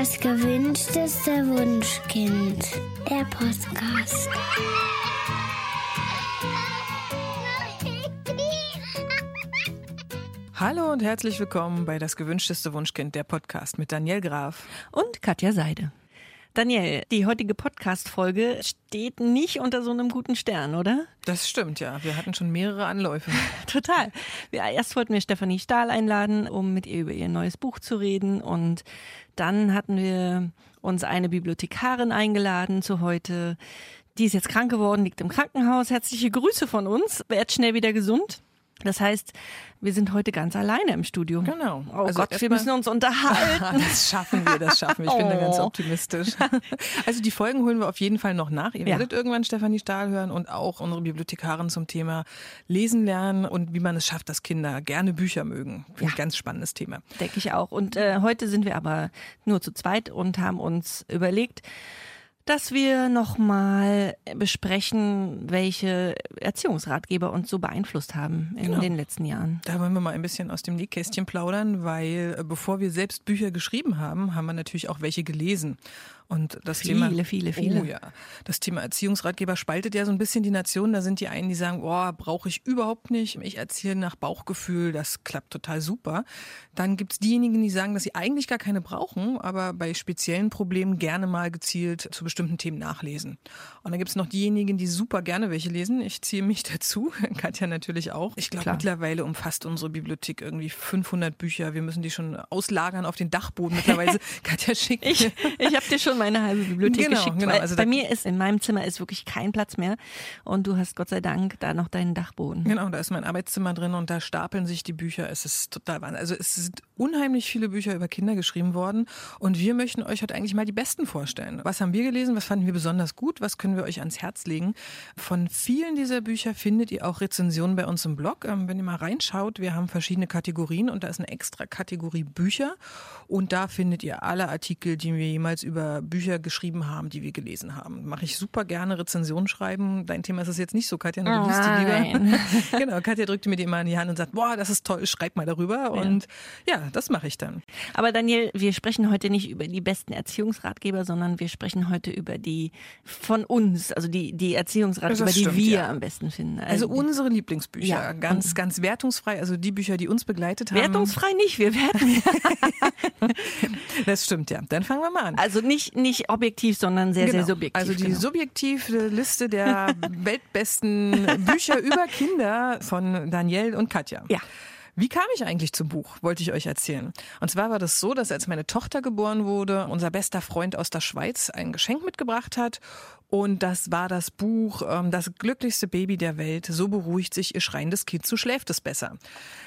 Das gewünschteste Wunschkind. Der Podcast. Hallo und herzlich willkommen bei Das gewünschteste Wunschkind, der Podcast mit Daniel Graf. und Katja Seide. Daniel, die heutige Podcast-Folge steht nicht unter so einem guten Stern, oder? Das stimmt, ja. Wir hatten schon mehrere Anläufe. Total. Wir, erst wollten wir Stefanie Stahl einladen, um mit ihr über ihr neues Buch zu reden. Und dann hatten wir uns eine Bibliothekarin eingeladen zu heute. Die ist jetzt krank geworden, liegt im Krankenhaus. Herzliche Grüße von uns. Werd schnell wieder gesund. Das heißt, wir sind heute ganz alleine im Studio. Genau. Oh Also Gott, wir müssen uns unterhalten. Das schaffen wir, das schaffen wir. Ich bin da ganz Oh. optimistisch. Also die Folgen holen wir auf jeden Fall noch nach. Ihr Ja. werdet irgendwann Stefanie Stahl hören und auch unsere Bibliothekarin zum Thema Lesen lernen und wie man es schafft, dass Kinder gerne Bücher mögen. Finde ich ein ganz spannendes Thema. Denke ich auch. Und äh, heute sind wir aber nur zu zweit und haben uns überlegt, dass wir nochmal besprechen, welche Erziehungsratgeber uns so beeinflusst haben in Genau. den letzten Jahren. Da wollen wir mal ein bisschen aus dem Nähkästchen plaudern, weil äh, bevor wir selbst Bücher geschrieben haben, haben wir natürlich auch welche gelesen. Und das Viele, Thema, viele, viele. Oh ja, das Thema Erziehungsratgeber spaltet ja so ein bisschen die Nation. Da sind die einen, die sagen, oh, brauche ich überhaupt nicht. Ich erziehe nach Bauchgefühl, das klappt total super. Dann gibt's diejenigen, die sagen, dass sie eigentlich gar keine brauchen, aber bei speziellen Problemen gerne mal gezielt zu bestimmten Themen nachlesen. Und dann gibt's noch diejenigen, die super gerne welche lesen. Ich ziehe mich dazu, Katja natürlich auch. Ich glaube, mittlerweile umfasst unsere Bibliothek irgendwie 500 Bücher. Wir müssen die schon auslagern auf den Dachboden mittlerweile. Katja schickt Ich, ich habe dir schon meine halbe Bibliothek Genau, geschickt. genau. Also bei mir ist in meinem Zimmer ist wirklich kein Platz mehr und du hast Gott sei Dank da noch deinen Dachboden. Genau, da ist mein Arbeitszimmer drin und da stapeln sich die Bücher. Es ist total Wahnsinn. Also es sind unheimlich viele Bücher über Kinder geschrieben worden und wir möchten euch heute eigentlich mal die besten vorstellen. Was haben wir gelesen? Was fanden wir besonders gut? Was können wir euch ans Herz legen? Von vielen dieser Bücher findet ihr auch Rezensionen bei uns im Blog. Ähm, wenn ihr mal reinschaut, wir haben verschiedene Kategorien und da ist eine extra Kategorie Bücher und da findet ihr alle Artikel, die wir jemals über Bücher geschrieben haben, die wir gelesen haben. Mache ich super gerne Rezensionen schreiben. Dein Thema ist es jetzt nicht so, Katja. Du liest die lieber. Genau, Katja drückte mir die immer in die Hand und sagt, boah, das ist toll, schreib mal darüber. Und ja, das mache ich dann. Aber Daniel, wir sprechen heute nicht über die besten Erziehungsratgeber, sondern wir sprechen heute über die von uns, also die, die Erziehungsratgeber, Das die stimmt, wir ja. am besten finden. Also unsere Lieblingsbücher, Ja. ganz, ganz wertungsfrei, also die Bücher, die uns begleitet haben. wertungsfrei nicht, wir werten. Das stimmt, ja. Dann fangen wir mal an. Also nicht, nicht objektiv, sondern sehr, sehr Genau. subjektiv. Also die genau. subjektive Liste der weltbesten Bücher über Kinder von Danielle und Katja. Ja. Wie kam ich eigentlich zum Buch, wollte ich euch erzählen. Und zwar war das so, dass als meine Tochter geboren wurde, unser bester Freund aus der Schweiz ein Geschenk mitgebracht hat. Und das war das Buch ähm, Das glücklichste Baby der Welt. So beruhigt sich ihr schreiendes Kind, so schläft es besser.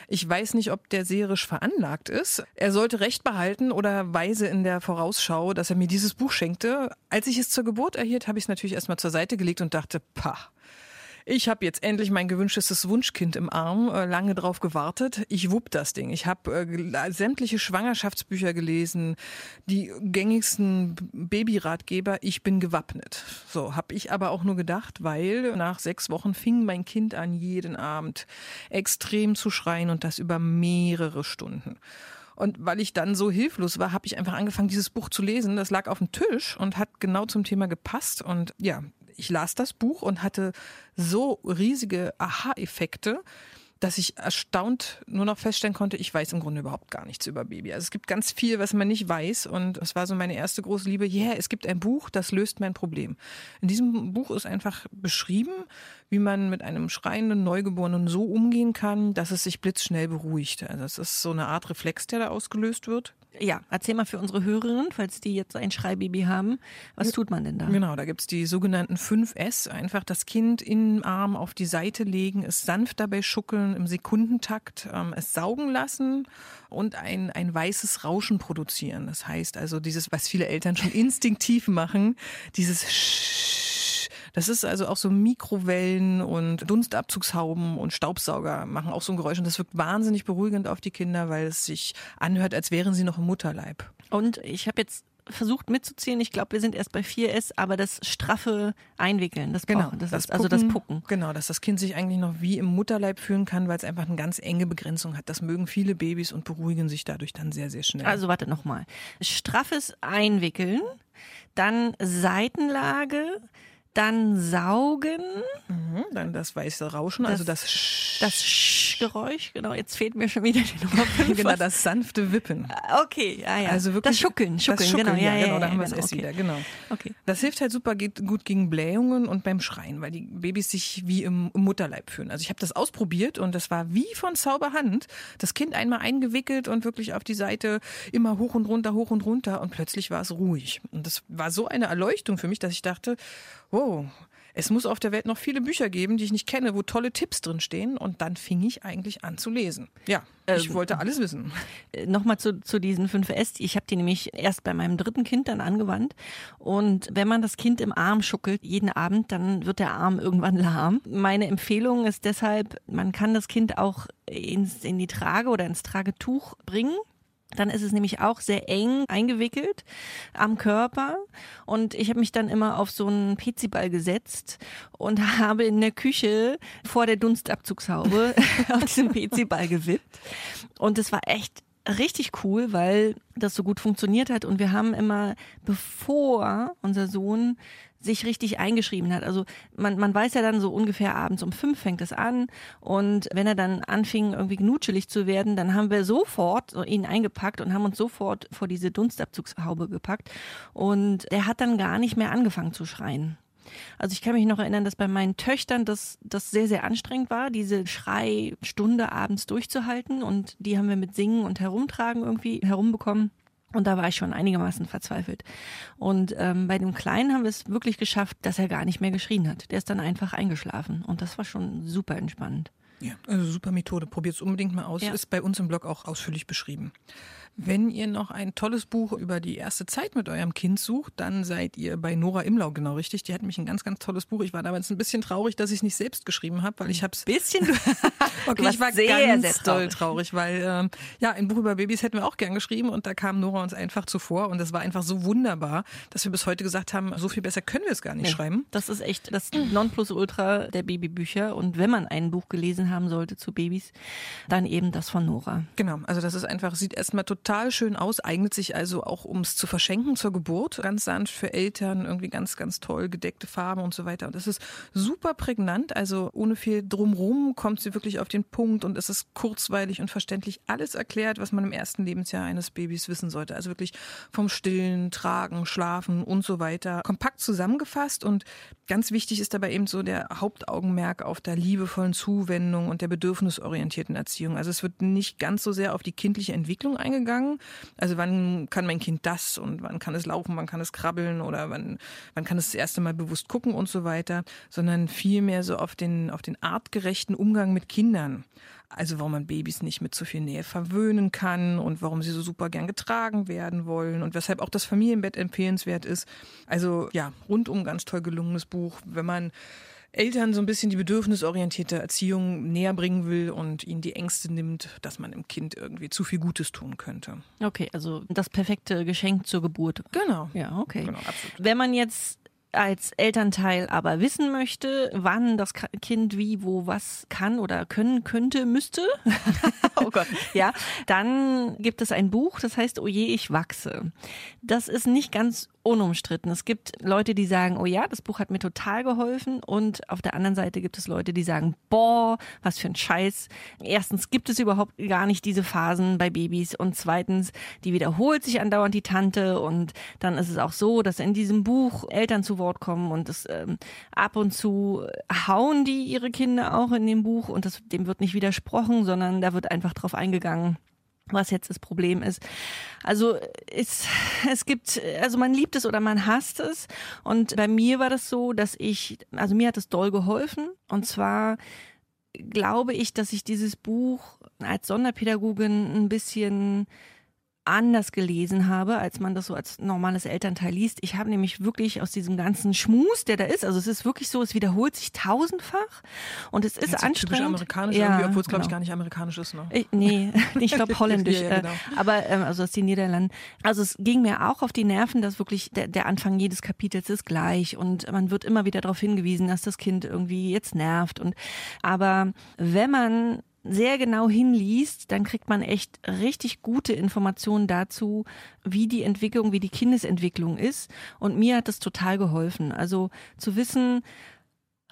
Ich weiß nicht, ob der seherisch veranlagt ist. Er sollte Recht behalten oder weise in der Vorausschau, dass er mir dieses Buch schenkte. Als ich es zur Geburt erhielt, habe ich es natürlich erstmal zur Seite gelegt und dachte, pah. Ich habe jetzt endlich mein gewünschtes Wunschkind im Arm, äh, lange drauf gewartet. Ich wupp das Ding. Ich habe äh, gel- sämtliche Schwangerschaftsbücher gelesen, die gängigsten Babyratgeber. Ich bin gewappnet. So habe ich aber auch nur gedacht, weil nach sechs Wochen fing mein Kind an, jeden Abend extrem zu schreien und das über mehrere Stunden. Und weil ich dann so hilflos war, habe ich einfach angefangen, dieses Buch zu lesen. Das lag auf dem Tisch und hat genau zum Thema gepasst. Und ja, ich las das Buch und hatte so riesige Aha-Effekte, dass ich erstaunt nur noch feststellen konnte, ich weiß im Grunde überhaupt gar nichts über Baby. Also es gibt ganz viel, was man nicht weiß und es war so meine erste große Liebe. Yeah, es gibt ein Buch, das löst mein Problem. In diesem Buch ist einfach beschrieben, wie man mit einem schreienden Neugeborenen so umgehen kann, dass es sich blitzschnell beruhigt. Also es ist so eine Art Reflex, der da ausgelöst wird. Ja, erzähl mal für unsere Hörerinnen, falls die jetzt ein Schreibaby haben, was tut man denn da? Genau, da gibt's die sogenannten 5S. Einfach das Kind in den Arm auf die Seite legen, es sanft dabei schuckeln im Sekundentakt, ähm, es saugen lassen und ein, ein weißes Rauschen produzieren. Das heißt also dieses, was viele Eltern schon instinktiv machen, dieses Sch das ist also auch so Mikrowellen und Dunstabzugshauben und Staubsauger machen auch so ein Geräusch und das wirkt wahnsinnig beruhigend auf die Kinder, weil es sich anhört, als wären sie noch im Mutterleib. Und ich habe jetzt versucht mitzuzählen. Ich glaube, wir sind erst bei 4S, aber das straffe Einwickeln, das Genau, brauchen, das, das ist also das Pucken. Genau, dass das Kind sich eigentlich noch wie im Mutterleib fühlen kann, weil es einfach eine ganz enge Begrenzung hat. Das mögen viele Babys und beruhigen sich dadurch dann sehr, sehr schnell. Also warte nochmal. Straffes Einwickeln, dann Seitenlage, dann Saugen, Mhm, dann das weiße Rauschen, also das, Sch das Sch-Geräusch, genau, jetzt fehlt mir schon wieder die Nummer 5. genau, das sanfte Wippen. Okay, ja, ja. Also wirklich das Schuckeln, Schuckeln, das Schuckeln, genau, ja, ja, genau, da haben wir es genau, erst okay. wieder, genau. Okay. Das hilft halt super geht, gut gegen Blähungen und beim Schreien, weil die Babys sich wie im, im Mutterleib fühlen. Also ich habe das ausprobiert und das war wie von Zauberhand. Das Kind einmal eingewickelt und wirklich auf die Seite immer hoch und runter, hoch und runter und plötzlich war es ruhig. Und das war so eine Erleuchtung für mich, dass ich dachte, wow, es muss auf der Welt noch viele Bücher geben, die ich nicht kenne, wo tolle Tipps drin stehen. Und dann fing ich eigentlich an zu lesen. Ja, ich Ähm, wollte alles wissen. Nochmal zu, zu diesen 5S. Ich habe die nämlich erst bei meinem dritten Kind dann angewandt. Und wenn man das Kind im Arm schuckelt, jeden Abend, dann wird der Arm irgendwann lahm. Meine Empfehlung ist deshalb, man kann das Kind auch ins, in die Trage oder ins Tragetuch bringen. Dann ist es nämlich auch sehr eng eingewickelt am Körper. Und ich habe mich dann immer auf so einen Peziball gesetzt und habe in der Küche vor der Dunstabzugshaube auf diesem Peziball gewippt. Und es war echt richtig cool, weil das so gut funktioniert hat. Und wir haben immer, bevor unser Sohn sich richtig eingeschrieben hat. Also man, man weiß ja dann so ungefähr abends um fünf fängt es an und wenn er dann anfing irgendwie gnutschelig zu werden, dann haben wir sofort so ihn eingepackt und haben uns sofort vor diese Dunstabzugshaube gepackt und der hat dann gar nicht mehr angefangen zu schreien. Also ich kann mich noch erinnern, dass bei meinen Töchtern das, das sehr, sehr anstrengend war, diese Schreistunde abends durchzuhalten und die haben wir mit Singen und Herumtragen irgendwie herumbekommen. Und da war ich schon einigermaßen verzweifelt. Und ähm, bei dem Kleinen haben wir es wirklich geschafft, dass er gar nicht mehr geschrien hat. Der ist dann einfach eingeschlafen. Und das war schon super entspannend. Ja, also super Methode. Probiert es unbedingt mal aus. Ja. Ist bei uns im Blog auch ausführlich beschrieben. Wenn ihr noch ein tolles Buch über die erste Zeit mit eurem Kind sucht, dann seid ihr bei Nora Imlau genau richtig. Die hat nämlich ein ganz, ganz tolles Buch. Ich war damals ein bisschen traurig, dass ich es nicht selbst geschrieben habe, weil ich habe es Bisschen. Okay, ich war sehr, ganz sehr doll traurig. traurig, weil ähm, ja, ein Buch über Babys hätten wir auch gern geschrieben und da kam Nora uns einfach zuvor und das war einfach so wunderbar, dass wir bis heute gesagt haben, so viel besser können wir es gar nicht schreiben. Das ist echt das Nonplusultra der Babybücher. Und wenn man ein Buch gelesen haben sollte zu Babys, dann eben das von Nora. Genau, also das ist einfach, sieht erstmal total schön aus, eignet sich also auch, um es zu verschenken zur Geburt. Ganz sanft für Eltern, irgendwie ganz, ganz toll, gedeckte Farben und so weiter. Und das ist super prägnant, also ohne viel drumrum kommt sie wirklich auf den Punkt und es ist kurzweilig und verständlich alles erklärt, was man im ersten Lebensjahr eines Babys wissen sollte. Also wirklich vom Stillen, Tragen, Schlafen und so weiter. Kompakt zusammengefasst und ganz wichtig ist dabei eben so der Hauptaugenmerk auf der liebevollen Zuwendung und der bedürfnisorientierten Erziehung. Also es wird nicht ganz so sehr auf die kindliche Entwicklung eingegangen. Also wann kann mein Kind das und wann kann es laufen, wann kann es krabbeln oder wann, wann kann es das erste Mal bewusst gucken und so weiter, sondern vielmehr so auf den, auf den artgerechten Umgang mit Kindern. Also warum man Babys nicht mit zu viel Nähe verwöhnen kann und warum sie so super gern getragen werden wollen und weshalb auch das Familienbett empfehlenswert ist. Also ja, rundum ganz toll gelungenes Buch, wenn man Eltern so ein bisschen die bedürfnisorientierte Erziehung näher bringen will und ihnen die Ängste nimmt, dass man dem Kind irgendwie zu viel Gutes tun könnte. Okay, also das perfekte Geschenk zur Geburt. Genau. Ja, okay. Genau, absolut. Wenn man jetzt als Elternteil aber wissen möchte, wann das Kind wie, wo, was kann oder können könnte, müsste, oh Gott, ja, dann gibt es ein Buch, das heißt Oje, ich wachse. Das ist nicht ganz unumstritten. Es gibt Leute, die sagen, oh ja, das Buch hat mir total geholfen und auf der anderen Seite gibt es Leute, die sagen, boah, was für ein Scheiß. Erstens gibt es überhaupt gar nicht diese Phasen bei Babys und zweitens, die wiederholt sich andauernd die Tante und dann ist es auch so, dass in diesem Buch Eltern zu Wort kommen und das ähm, ab und zu hauen die ihre Kinder auch in dem Buch und das, dem wird nicht widersprochen, sondern da wird einfach drauf eingegangen, was jetzt das Problem ist. Also es, es gibt, also man liebt es oder man hasst es. Und bei mir war das so, dass ich, also mir hat es doll geholfen. Und zwar glaube ich, dass ich dieses Buch als Sonderpädagogin ein bisschen anders gelesen habe, als man das so als normales Elternteil liest. Ich habe nämlich wirklich aus diesem ganzen Schmus, der da ist, also es ist wirklich so, es wiederholt sich tausendfach und es ist ja, anstrengend. Typisch amerikanisch, ja, obwohl es, glaube genau. ich, gar nicht amerikanisch ist. Ne? Ich, nee, ich glaube holländisch. Ja, genau. äh, aber ähm, also aus den Niederlanden. Also es ging mir auch auf die Nerven, dass wirklich der, der Anfang jedes Kapitels ist gleich und man wird immer wieder darauf hingewiesen, dass das Kind irgendwie jetzt nervt. Und aber wenn man sehr genau hinliest, dann kriegt man echt richtig gute Informationen dazu, wie die Entwicklung, wie die Kindesentwicklung ist. Und mir hat das total geholfen. Also zu wissen,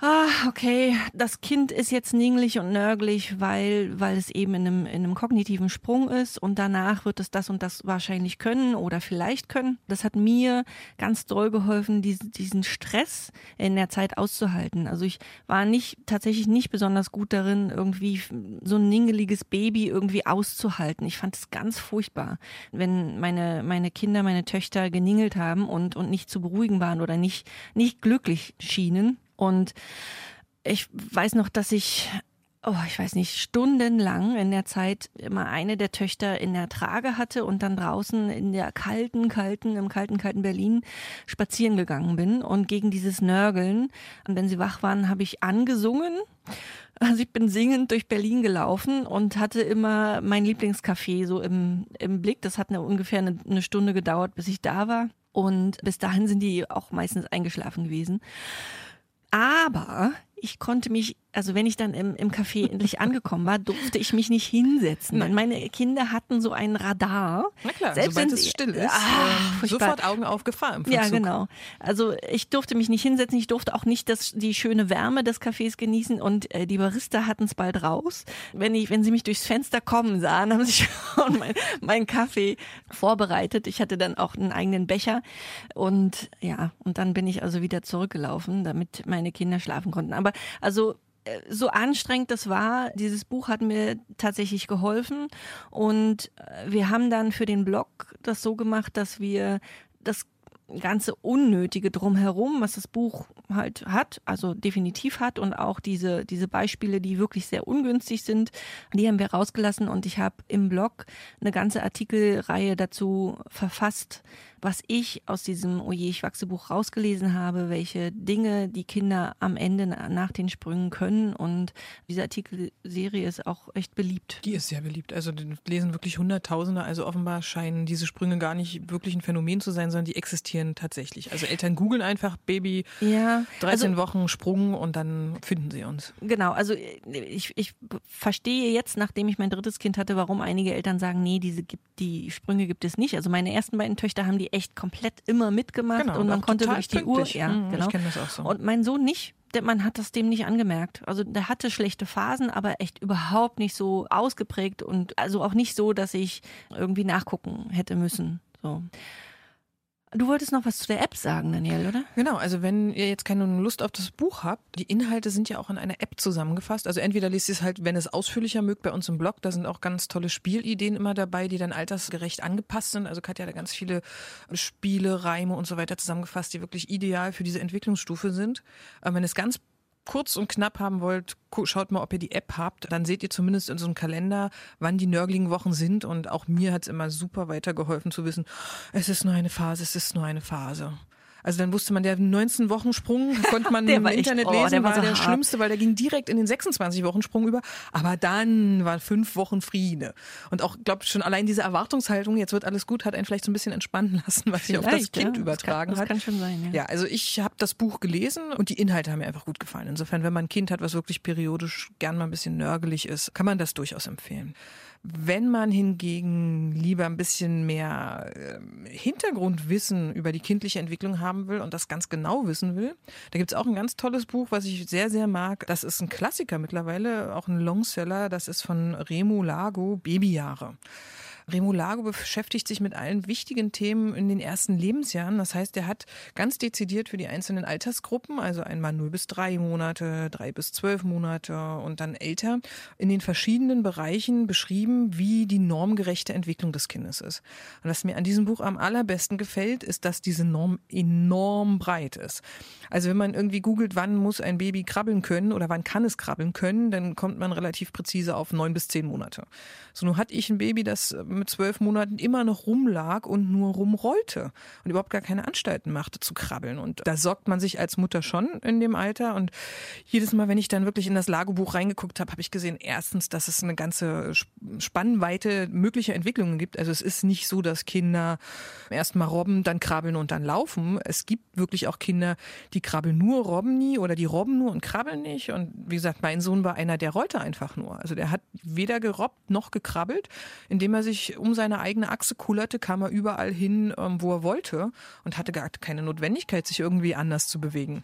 Ah, okay, das Kind ist jetzt ningelig und nörgelig, weil, weil es eben in einem, in einem kognitiven Sprung ist und danach wird es das und das wahrscheinlich können oder vielleicht können. Das hat mir ganz doll geholfen, diesen, diesen Stress in der Zeit auszuhalten. Also ich war nicht, tatsächlich nicht besonders gut darin, irgendwie so ein ningeliges Baby irgendwie auszuhalten. Ich fand es ganz furchtbar, wenn meine, meine Kinder, meine Töchter geningelt haben und, und nicht zu beruhigen waren oder nicht, nicht glücklich schienen. Und ich weiß noch, dass ich, oh, ich weiß nicht, stundenlang in der Zeit immer eine der Töchter in der Trage hatte und dann draußen in der kalten, kalten, im kalten, kalten Berlin spazieren gegangen bin und gegen dieses Nörgeln. Und wenn sie wach waren, habe ich angesungen. Also ich bin singend durch Berlin gelaufen und hatte immer mein Lieblingscafé so im, im Blick. Das hat eine, ungefähr eine, eine Stunde gedauert, bis ich da war. Und bis dahin sind die auch meistens eingeschlafen gewesen. Aber ich konnte mich, also wenn ich dann im, im Café endlich angekommen war, durfte ich mich nicht hinsetzen. Nein. Meine Kinder hatten so ein Radar. Na klar, Selbst sobald wenn es still ist, Ah, ähm, sofort Augen auf Gefahr im Ja, Verzug. genau. Also ich durfte mich nicht hinsetzen, ich durfte auch nicht das, die schöne Wärme des Cafés genießen und äh, die Barista hatten es bald raus. Wenn, ich, wenn sie mich durchs Fenster kommen sahen, haben sie schon mein, mein Kaffee vorbereitet. Ich hatte dann auch einen eigenen Becher und ja, und dann bin ich also wieder zurückgelaufen, damit meine Kinder schlafen konnten. Aber also so anstrengend das war, dieses Buch hat mir tatsächlich geholfen. Und äh, wir haben dann für den Blog das so gemacht, dass wir das ganze Unnötige drumherum, was das Buch halt hat, also definitiv hat und auch diese, diese Beispiele, die wirklich sehr ungünstig sind, die haben wir rausgelassen. Und ich habe im Blog eine ganze Artikelreihe dazu verfasst, was ich aus diesem Oje, ich wachse Buch rausgelesen habe, welche Dinge die Kinder am Ende na- nach den Sprüngen können und diese Artikelserie ist auch echt beliebt. Die ist sehr beliebt. Also die lesen wirklich Hunderttausende. Also offenbar scheinen diese Sprünge gar nicht wirklich ein Phänomen zu sein, sondern die existieren tatsächlich. Also Eltern googeln einfach Baby Ja, 13 also Wochen Sprung und dann finden sie uns. Genau, also ich, ich verstehe jetzt, nachdem ich mein drittes Kind hatte, warum einige Eltern sagen, nee, diese gibt, die Sprünge gibt es nicht. Also meine ersten beiden Töchter haben die echt komplett immer mitgemacht Genau, und man konnte wirklich die Uhr, pünktlich. ja, Mhm, genau. Ich kenne das auch so. Und mein Sohn nicht. Der, man hat das dem nicht angemerkt. Also der hatte schlechte Phasen, aber echt überhaupt nicht so ausgeprägt und also auch nicht so, dass ich irgendwie nachgucken hätte müssen. So. Du wolltest noch was zu der App sagen, Daniel, oder? Genau, also wenn ihr jetzt keine Lust auf das Buch habt, die Inhalte sind ja auch in einer App zusammengefasst. Also entweder lest ihr es halt, wenn es ausführlicher mögt, bei uns im Blog. Da sind auch ganz tolle Spielideen immer dabei, die dann altersgerecht angepasst sind. Also Katja hat da ganz viele Spiele, Reime und so weiter zusammengefasst, die wirklich ideal für diese Entwicklungsstufe sind. Aber wenn es ganz kurz und knapp haben wollt, schaut mal, ob ihr die App habt. Dann seht ihr zumindest in so einem Kalender, wann die nörgeligen Wochen sind. Und auch mir hat es immer super weitergeholfen zu wissen, es ist nur eine Phase, es ist nur eine Phase. Also dann wusste man, der 19 Wochen Sprung konnte man im war echt- Internet oh, lesen, der war war so der hart. schlimmste, weil der ging direkt in den 26 Wochen Sprung über. Aber dann war fünf Wochen Friede. Und auch, glaube schon allein diese Erwartungshaltung, jetzt wird alles gut, hat einen vielleicht so ein bisschen entspannen lassen, was sich auf das Kind ja. übertragen das kann, hat. Das kann schon sein, ja. Ja, also ich habe das Buch gelesen und die Inhalte haben mir einfach gut gefallen. Insofern, wenn man ein Kind hat, was wirklich periodisch gern mal ein bisschen nörgelig ist, kann man das durchaus empfehlen. Wenn man hingegen lieber ein bisschen mehr ähm, Hintergrundwissen über die kindliche Entwicklung haben will und das ganz genau wissen will, da gibt's auch ein ganz tolles Buch, was ich sehr, sehr mag. Das ist ein Klassiker mittlerweile, auch ein Longseller. Das ist von Remo Lago, Babyjahre. Remo Lago beschäftigt sich mit allen wichtigen Themen in den ersten Lebensjahren. Das heißt, er hat ganz dezidiert für die einzelnen Altersgruppen, also einmal 0 bis 3 Monate, 3 bis 12 Monate und dann älter, in den verschiedenen Bereichen beschrieben, wie die normgerechte Entwicklung des Kindes ist. Und was mir an diesem Buch am allerbesten gefällt, ist, dass diese Norm enorm breit ist. Also wenn man irgendwie googelt, wann muss ein Baby krabbeln können oder wann kann es krabbeln können, dann kommt man relativ präzise auf 9 bis 10 Monate. So nun hatte ich ein Baby, das mit zwölf Monaten immer noch rumlag und nur rumrollte und überhaupt gar keine Anstalten machte zu krabbeln. Und da sorgt man sich als Mutter schon in dem Alter. Und jedes Mal, wenn ich dann wirklich in das Lagebuch reingeguckt habe, habe ich gesehen, erstens, dass es eine ganze Spannweite möglicher Entwicklungen gibt. Also es ist nicht so, dass Kinder erst mal robben, dann krabbeln und dann laufen. Es gibt wirklich auch Kinder, die krabbeln nur, robben nie oder die robben nur und krabbeln nicht. Und wie gesagt, mein Sohn war einer, der rollte einfach nur. Also der hat weder gerobbt noch gekrabbelt. Indem er sich um seine eigene Achse kullerte, kam er überall hin, ähm, wo er wollte und hatte gar keine Notwendigkeit, sich irgendwie anders zu bewegen.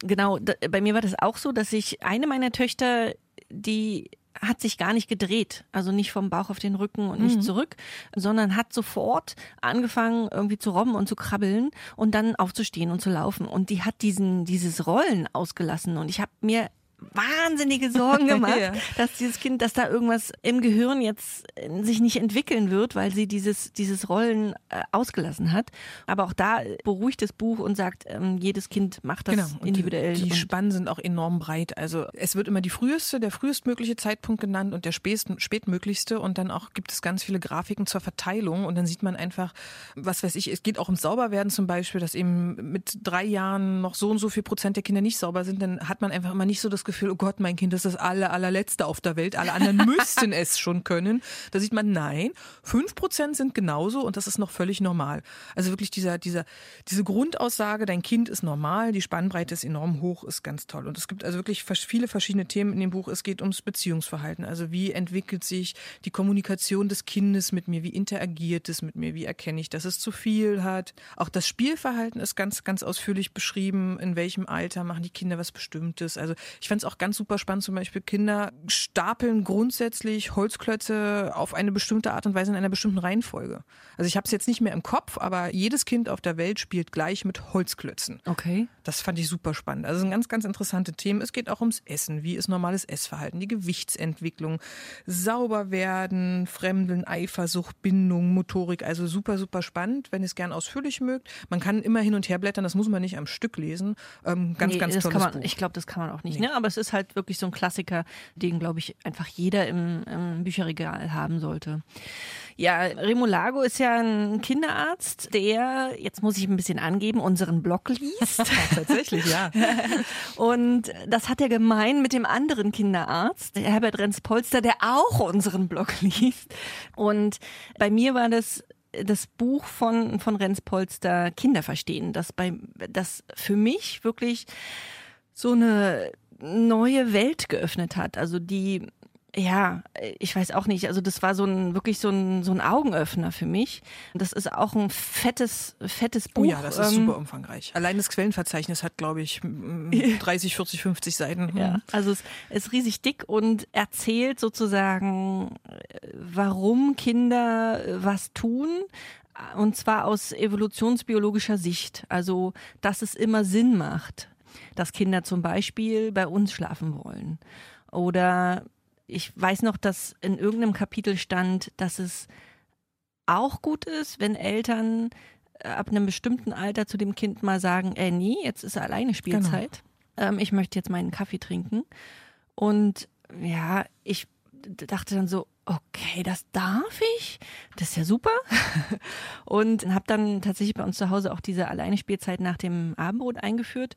Genau, bei mir war das auch so, dass ich eine meiner Töchter, die hat sich gar nicht gedreht, also nicht vom Bauch auf den Rücken und nicht mhm. zurück, sondern hat sofort angefangen irgendwie zu robben und zu krabbeln und dann aufzustehen und zu laufen und die hat diesen dieses Rollen ausgelassen und ich habe mir wahnsinnige Sorgen gemacht, ja. dass dieses Kind, dass da irgendwas im Gehirn jetzt äh, sich nicht entwickeln wird, weil sie dieses, dieses Rollen äh, ausgelassen hat. Aber auch da beruhigt das Buch und sagt, ähm, jedes Kind macht das genau. individuell. Die, die Spannen sind auch enorm breit. Also es wird immer die früheste, der frühestmögliche Zeitpunkt genannt und der spätmöglichste. Und dann auch gibt es ganz viele Grafiken zur Verteilung. Und dann sieht man einfach, was weiß ich, es geht auch ums Sauberwerden zum Beispiel, dass eben mit drei Jahren noch so und so viel Prozent der Kinder nicht sauber sind. Dann hat man einfach immer nicht so das Gefühl, oh Gott, mein Kind ist das aller, allerletzte auf der Welt. Alle anderen müssten es schon können. Da sieht man, nein, fünf Prozent sind genauso und das ist noch völlig normal. Also wirklich dieser, dieser, diese Grundaussage, dein Kind ist normal, die Spannbreite ist enorm hoch, ist ganz toll. Und es gibt also wirklich viele verschiedene Themen in dem Buch. Es geht ums Beziehungsverhalten. Also wie entwickelt sich die Kommunikation des Kindes mit mir? Wie interagiert es mit mir? Wie erkenne ich, dass es zu viel hat? Auch das Spielverhalten ist ganz, ganz ausführlich beschrieben. In welchem Alter machen die Kinder was Bestimmtes? Also ich fand es auch ganz super spannend, zum Beispiel Kinder stapeln grundsätzlich Holzklötze auf eine bestimmte Art und Weise in einer bestimmten Reihenfolge. Also ich habe es jetzt nicht mehr im Kopf, aber jedes Kind auf der Welt spielt gleich mit Holzklötzen. Okay. Das fand ich super spannend. Also ein ganz, ganz interessante Themen. Es geht auch ums Essen. Wie ist normales Essverhalten? Die Gewichtsentwicklung, sauber werden, Fremdeln, Eifersucht, Bindung, Motorik. Also super, super spannend, wenn ihr es gern ausführlich mögt. Man kann immer hin und her blättern, das muss man nicht am Stück lesen. Ähm, ganz, nee, ganz das tolles man, Buch. Ich glaube, das kann man auch nicht. Nee. Ne? Aber es ist halt wirklich so ein Klassiker, den, glaube ich, einfach jeder im, im Bücherregal haben sollte. Ja, Remo Lago ist ja ein Kinderarzt, der, jetzt muss ich ein bisschen angeben, unseren Blog liest. Tatsächlich, ja. Und das hat er gemein mit dem anderen Kinderarzt, Herbert Renz-Polster, der auch unseren Blog liest. Und bei mir war das das Buch von, von Renz Polster Kinder verstehen, das bei, das für mich wirklich so eine neue Welt geöffnet hat. Also die, ja, ich weiß auch nicht. Also das war so ein wirklich so ein so ein Augenöffner für mich. Das ist auch ein fettes fettes Buch. Oh ja, das ist ähm, super umfangreich. Allein das Quellenverzeichnis hat, glaube ich, 30, 40, 50 Seiten. Ja, also es ist riesig dick und erzählt sozusagen, warum Kinder was tun, und zwar aus evolutionsbiologischer Sicht. Also, dass es immer Sinn macht dass Kinder zum Beispiel bei uns schlafen wollen. Oder ich weiß noch, dass in irgendeinem Kapitel stand, dass es auch gut ist, wenn Eltern äh, ab einem bestimmten Alter zu dem Kind mal sagen, ey, nee, jetzt ist alleine Spielzeit. Genau. Ähm, ich möchte jetzt meinen Kaffee trinken. Und ja, ich dachte dann so, okay, das darf ich? Das ist ja super. Und habe dann tatsächlich bei uns zu Hause auch diese alleine Spielzeit nach dem Abendbrot eingeführt,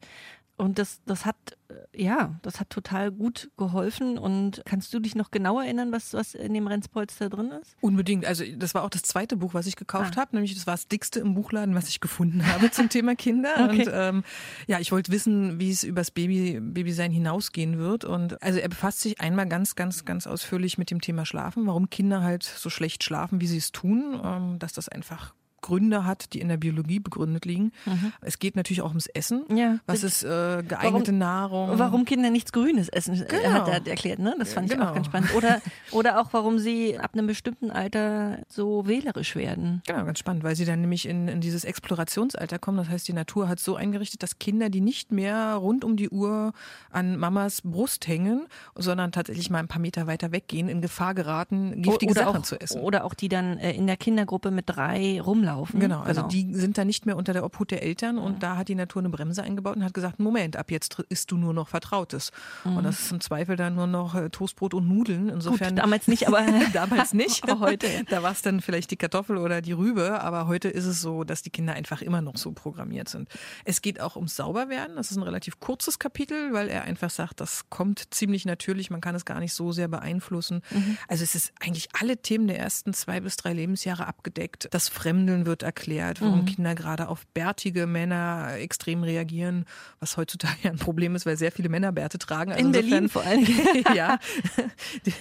und das, das hat, äh, ja, das hat total gut geholfen. Und kannst du dich noch genau erinnern, was, was in dem Renzpolster drin ist? Unbedingt. Also das war auch das zweite Buch, was ich gekauft ah. habe. Nämlich das war das dickste im Buchladen, was ich gefunden habe zum Thema Kinder. Okay. Und ähm, ja, ich wollte wissen, wie es übers Baby, Babysein hinausgehen wird. Und also er befasst sich einmal ganz, ganz, ganz ausführlich mit dem Thema Schlafen, warum Kinder halt so schlecht schlafen, wie sie es tun, ähm, dass das einfach Gründe hat, die in der Biologie begründet liegen. Mhm. Es geht natürlich auch ums Essen. Ja. Was ist äh, geeignete warum, Nahrung? Warum Kinder nichts Grünes essen, äh, genau. hat er erklärt. Ne? Das fand genau. ich auch ganz spannend. Oder, oder auch, warum sie ab einem bestimmten Alter so wählerisch werden. Genau, ganz spannend, weil sie dann nämlich in, in dieses Explorationsalter kommen. Das heißt, die Natur hat so eingerichtet, dass Kinder, die nicht mehr rund um die Uhr an Mamas Brust hängen, sondern tatsächlich mal ein paar Meter weiter weggehen, in Gefahr geraten, giftige oder Sachen auch, zu essen. Oder auch die dann äh, in der Kindergruppe mit drei rumlaufen rumlaufen. Genau, also genau. die sind dann nicht mehr unter der Obhut der Eltern und mhm. da hat die Natur eine Bremse eingebaut und hat gesagt, Moment, ab jetzt isst du nur noch Vertrautes. Mhm. Und das ist im Zweifel dann nur noch äh, Toastbrot und Nudeln. Insofern Gut, damals nicht, aber damals nicht. aber heute. Da war es dann vielleicht die Kartoffel oder die Rübe, aber heute ist es so, dass die Kinder einfach immer noch so programmiert sind. Es geht auch ums Sauberwerden. Das ist ein relativ kurzes Kapitel, weil er einfach sagt, das kommt ziemlich natürlich, man kann es gar nicht so sehr beeinflussen. Mhm. Also es ist eigentlich alle Themen der ersten zwei bis drei Lebensjahre abgedeckt. Das Fremdeln wird erklärt, warum mhm. Kinder gerade auf bärtige Männer extrem reagieren, was heutzutage ja ein Problem ist, weil sehr viele Männer Bärte tragen. Also In Berlin vor allem. ja,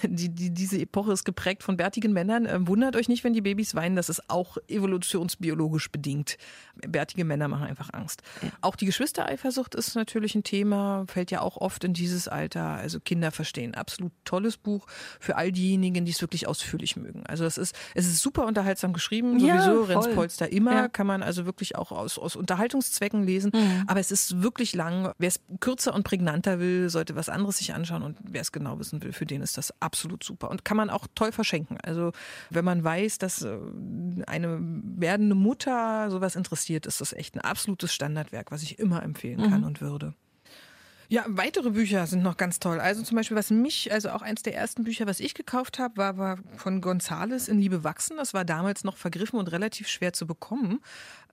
die, die, diese Epoche ist geprägt von bärtigen Männern. Ähm, wundert euch nicht, wenn die Babys weinen, das ist auch evolutionsbiologisch bedingt. Bärtige Männer machen einfach Angst. Ja. Auch die Geschwistereifersucht ist natürlich ein Thema, fällt ja auch oft in dieses Alter. Also Kinder verstehen. Absolut tolles Buch für all diejenigen, die es wirklich ausführlich mögen. Also das ist, es ist super unterhaltsam geschrieben, ja, sowieso, Renz Polster immer, ja. kann man also wirklich auch aus, aus Unterhaltungszwecken lesen. Mhm. Aber es ist wirklich lang. Wer es kürzer und prägnanter will, sollte was anderes sich anschauen und wer es genau wissen will, für den ist das absolut super. Und kann man auch toll verschenken. Also wenn man weiß, dass äh, eine werdende Mutter sowas interessiert, ist das echt ein absolutes Standardwerk, was ich immer empfehlen kann mhm. und würde. Ja, weitere Bücher sind noch ganz toll. Also zum Beispiel, was mich, also auch eins der ersten Bücher, was ich gekauft habe, war, war von Gonzales in Liebe wachsen. Das war damals noch vergriffen und relativ schwer zu bekommen.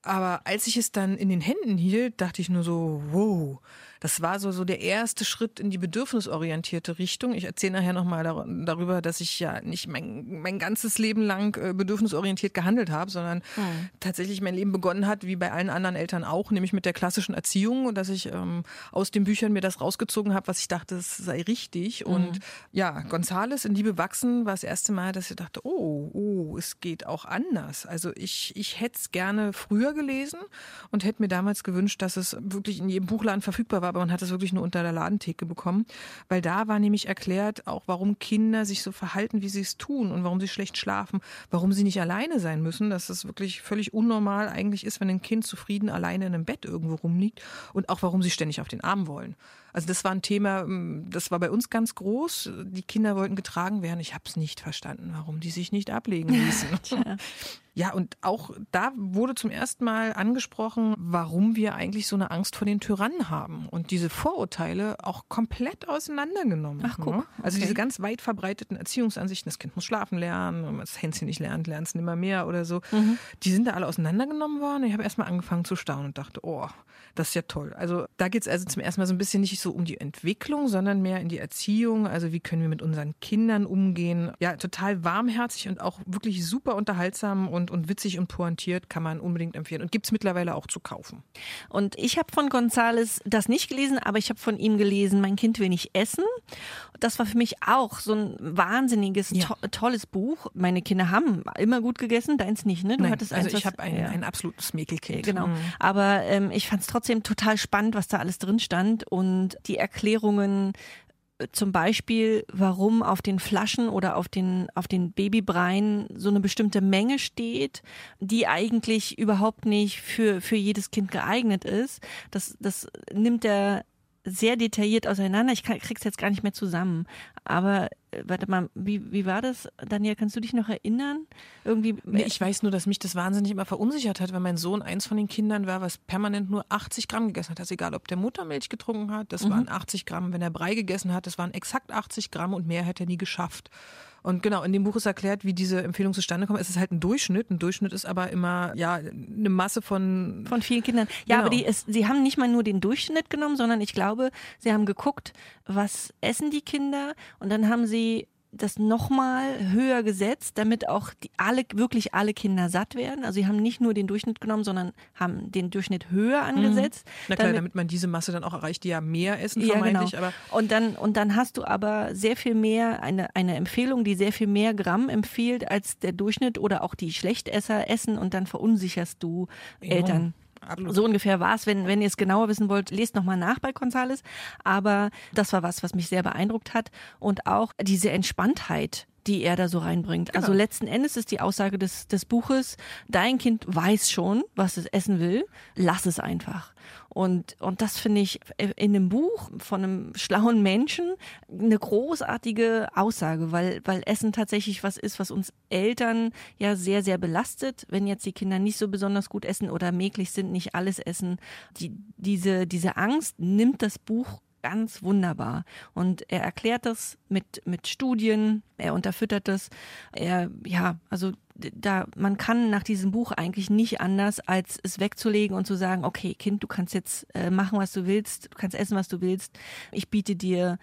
Aber als ich es dann in den Händen hielt, dachte ich nur so, wow, das war so, so der erste Schritt in die bedürfnisorientierte Richtung. Ich erzähle nachher nochmal darüber, dass ich ja nicht mein, mein ganzes Leben lang äh, bedürfnisorientiert gehandelt habe, sondern mhm. tatsächlich mein Leben begonnen hat, wie bei allen anderen Eltern auch, nämlich mit der klassischen Erziehung und dass ich ähm, aus den Büchern mir das rausgezogen habe, was ich dachte, es sei richtig. Mhm. Und ja, Gonzales in Liebe wachsen war das erste Mal, dass ich dachte, oh, oh, es geht auch anders. Also ich, ich hätte es gerne früher gelesen und hätte mir damals gewünscht, dass es wirklich in jedem Buchladen verfügbar war aber man hat es wirklich nur unter der Ladentheke bekommen, weil da war nämlich erklärt auch, warum Kinder sich so verhalten, wie sie es tun und warum sie schlecht schlafen, warum sie nicht alleine sein müssen, dass es wirklich völlig unnormal eigentlich ist, wenn ein Kind zufrieden alleine in einem Bett irgendwo rumliegt und auch warum sie ständig auf den Arm wollen. Also das war ein Thema, ähm, das war bei uns ganz groß. Die Kinder wollten getragen werden. Ich habe es nicht verstanden, warum die sich nicht ablegen ließen. ja, und auch da wurde zum ersten Mal angesprochen, warum wir eigentlich so eine Angst vor den Tyrannen haben und diese Vorurteile auch komplett auseinandergenommen. Ach, guck. Ne? Also okay. diese ganz weit verbreiteten Erziehungsansichten, das Kind muss schlafen lernen, wenn man das Hänschen nicht lernt, lernt es nimmer mehr oder so. Mhm. Die sind da alle auseinandergenommen worden. Ich habe erstmal angefangen zu staunen und dachte, oh, das ist ja toll. Also da geht es also zum ersten Mal so ein bisschen nicht so um die Entwicklung, sondern mehr in die Erziehung. Also wie können wir mit unseren Kindern umgehen? Ja, total warmherzig und auch wirklich super unterhaltsam und, und witzig und pointiert kann man unbedingt empfehlen. Und gibt es mittlerweile auch zu kaufen. Und ich habe von Gonzales das nicht gelesen, aber ich habe von ihm gelesen, mein Kind will nicht essen. Das war für mich auch so ein wahnsinniges, ja. to tolles Buch. Meine Kinder haben immer gut gegessen, deins nicht, ne? Du Nein, hattest also ich habe ein, ja. ein absolutes Mäkelkind. Genau. Mhm. Aber ähm, ich fand es trotzdem trotzdem total spannend, was da alles drin stand und die Erklärungen äh, zum Beispiel, warum auf den Flaschen oder auf den, auf den Babybreien so eine bestimmte Menge steht, die eigentlich überhaupt nicht für, für jedes Kind geeignet ist. Das, das nimmt er sehr detailliert auseinander. Ich krieg's jetzt gar nicht mehr zusammen. Aber warte mal, wie, wie war das? Daniel, kannst du dich noch erinnern? Irgendwie. Nee, ich weiß nur, dass mich das wahnsinnig immer verunsichert hat, weil mein Sohn eins von den Kindern war, was permanent nur 80 Gramm gegessen hat. Das ist egal, ob der Muttermilch getrunken hat, das mhm. waren 80 Gramm. Wenn er Brei gegessen hat, das waren exakt 80 Gramm und mehr hätte er nie geschafft. Und genau, in dem Buch ist erklärt, wie diese Empfehlung zustande kommt. Es ist halt ein Durchschnitt. Ein Durchschnitt ist aber immer ja eine Masse von von vielen Kindern. Ja, genau. aber die ist, sie haben nicht mal nur den Durchschnitt genommen, sondern ich glaube, sie haben geguckt, was essen die Kinder und dann haben sie das nochmal höher gesetzt, damit auch die, alle, wirklich alle Kinder satt werden. Also sie haben nicht nur den Durchschnitt genommen, sondern haben den Durchschnitt höher mhm. angesetzt. Mhm. Na klar, damit, damit, man diese Masse dann auch erreicht, die ja mehr essen vermeintlich. Ja, genau. aber und dann, und dann hast du aber sehr viel mehr, eine, eine Empfehlung, die sehr viel mehr Gramm empfiehlt als der Durchschnitt oder auch die Schlechtesser essen und dann verunsicherst du ja. Eltern. Absolut. So ungefähr war es. Wenn, wenn ihr es genauer wissen wollt, lest nochmal nach bei Gonzales. Aber das war was, was mich sehr beeindruckt hat. Und auch diese Entspanntheit die er da so reinbringt. Also Genau. letzten Endes ist die Aussage des, des Buches, dein Kind weiß schon, was es essen will, lass es einfach. Und, und das finde ich in einem Buch von einem schlauen Menschen eine großartige Aussage, weil, weil Essen tatsächlich was ist, was uns Eltern ja sehr, sehr belastet, wenn jetzt die Kinder nicht so besonders gut essen oder möglich sind, nicht alles essen. Die, diese, diese Angst nimmt das Buch ganz wunderbar. Und er erklärt das mit, mit Studien, er unterfüttert das. Er, ja, also da, man kann nach diesem Buch eigentlich nicht anders, als es wegzulegen und zu sagen, okay, Kind, du kannst jetzt äh, machen, was du willst, du kannst essen, was du willst. Ich biete dir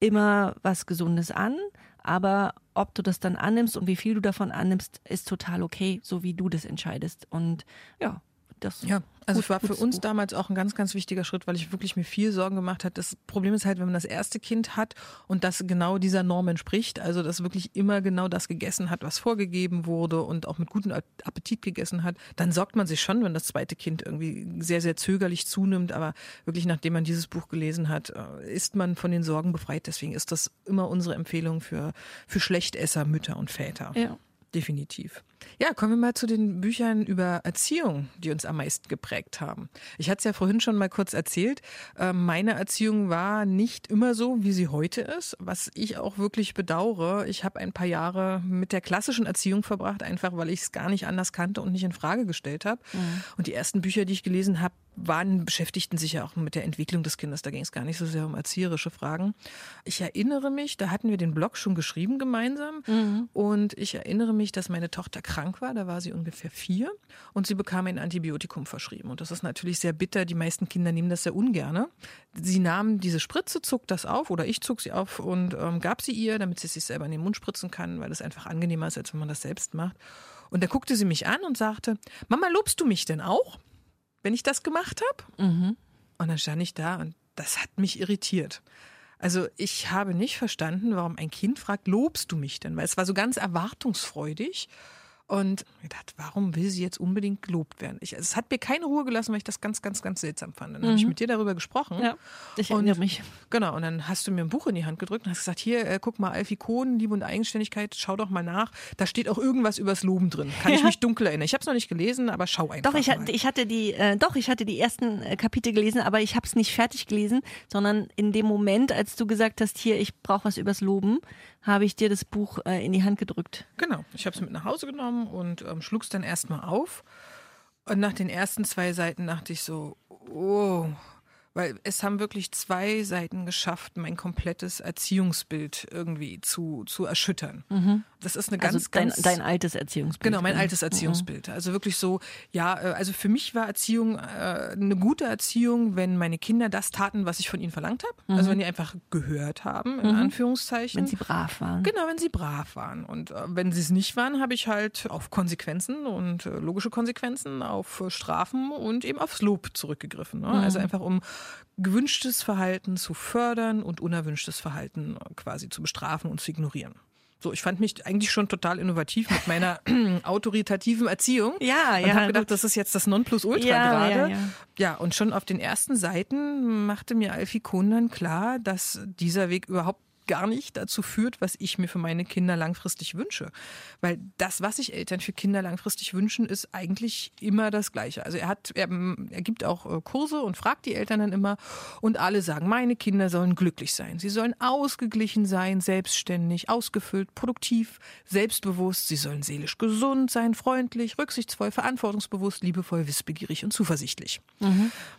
immer was Gesundes an, aber ob du das dann annimmst und wie viel du davon annimmst, ist total okay, so wie du das entscheidest. Und ja, das Ja, also gut- war für uns damals auch ein ganz, ganz wichtiger Schritt, weil ich wirklich mir viel Sorgen gemacht habe. Das Problem ist halt, wenn man das erste Kind hat und das genau dieser Norm entspricht, also das wirklich immer genau das gegessen hat, was vorgegeben wurde und auch mit gutem Appetit gegessen hat, dann sorgt man sich schon, wenn das zweite Kind irgendwie sehr, sehr zögerlich zunimmt. Aber wirklich, nachdem man dieses Buch gelesen hat, äh, ist man von den Sorgen befreit. Deswegen ist das immer unsere Empfehlung für, für Schlechtesser, Mütter und Väter. Ja. Definitiv. Ja, kommen wir mal zu den Büchern über Erziehung, die uns am meisten geprägt haben. Ich hatte es ja vorhin schon mal kurz erzählt. äh, Meine Erziehung war nicht immer so, wie sie heute ist, was ich auch wirklich bedauere. Ich habe ein paar Jahre mit der klassischen Erziehung verbracht, einfach weil ich es gar nicht anders kannte und nicht in Frage gestellt habe. Und die ersten Bücher, die ich gelesen habe, waren, beschäftigten sich ja auch mit der Entwicklung des Kindes. Da ging es gar nicht so sehr um erzieherische Fragen. Ich erinnere mich, da hatten wir den Blog schon geschrieben gemeinsam. Und ich erinnere mich, dass meine Tochter krank war. Da war sie ungefähr vier. Und sie bekam ein Antibiotikum verschrieben. Und das ist natürlich sehr bitter. Die meisten Kinder nehmen das sehr ungerne. Sie nahm diese Spritze, zog das auf oder ich zog sie auf und ähm, gab sie ihr, damit sie es sich selber in den Mund spritzen kann, weil es einfach angenehmer ist, als wenn man das selbst macht. Und da guckte sie mich an und sagte, Mama, lobst du mich denn auch? wenn ich das gemacht habe. Und dann stand ich da und das hat mich irritiert. Also ich habe nicht verstanden, warum ein Kind fragt, lobst du mich denn? Weil es war so ganz erwartungsfreudig. Und ich dachte, warum will sie jetzt unbedingt gelobt werden? Ich, es hat mir keine Ruhe gelassen, weil ich das ganz, ganz, ganz seltsam fand. Dann habe ich mit dir darüber gesprochen. Ja, ich Und- erinnere mich. Genau, und dann hast du mir ein Buch in die Hand gedrückt und hast gesagt, hier, äh, guck mal, Alfie Kohn, Liebe und Eigenständigkeit, schau doch mal nach. Da steht auch irgendwas übers Loben drin. Kann ich Ja. mich dunkel erinnern. Ich habe es noch nicht gelesen, aber schau einfach Doch, ich, mal. ich hatte die, äh, doch, ich hatte die ersten äh, Kapitel gelesen, aber ich habe es nicht fertig gelesen, sondern in dem Moment, als du gesagt hast, hier, ich brauche was übers Loben, habe ich dir das Buch äh, in die Hand gedrückt. Genau, ich habe es mit nach Hause genommen und ähm, schlug es dann erstmal auf. Und nach den ersten zwei Seiten dachte ich so, oh, weil es haben wirklich zwei Seiten geschafft, mein komplettes Erziehungsbild irgendwie zu, zu erschüttern. Das ist eine ganz, also dein, ganz dein altes Erziehungsbild. Genau, mein Mhm. altes Erziehungsbild. Also wirklich so, ja, äh, also für mich war Erziehung äh, eine gute Erziehung, wenn meine Kinder das taten, was ich von ihnen verlangt habe. Also wenn die einfach gehört haben, in Anführungszeichen. Wenn sie brav waren. Genau, wenn sie brav waren. Und äh, wenn sie es nicht waren, habe ich halt auf Konsequenzen und äh, logische Konsequenzen, auf Strafen und eben aufs Lob zurückgegriffen. Ne? Also einfach um gewünschtes Verhalten zu fördern und unerwünschtes Verhalten quasi zu bestrafen und zu ignorieren. So, ich fand mich eigentlich schon total innovativ mit meiner autoritativen Erziehung. Ja, und ja, habe gedacht, das ist jetzt das Nonplusultra Ja, gerade. ja, ja. Ja, und schon auf den ersten Seiten machte mir Alfie Kohn dann klar, dass dieser Weg überhaupt gar nicht dazu führt, was ich mir für meine Kinder langfristig wünsche. Weil das, was sich Eltern für Kinder langfristig wünschen, ist eigentlich immer das Gleiche. Also er hat, er, er gibt auch äh, Kurse und fragt die Eltern dann immer und alle sagen, meine Kinder sollen glücklich sein. Sie sollen ausgeglichen sein, selbstständig, ausgefüllt, produktiv, selbstbewusst. Sie sollen seelisch gesund sein, freundlich, rücksichtsvoll, verantwortungsbewusst, liebevoll, wissbegierig und zuversichtlich.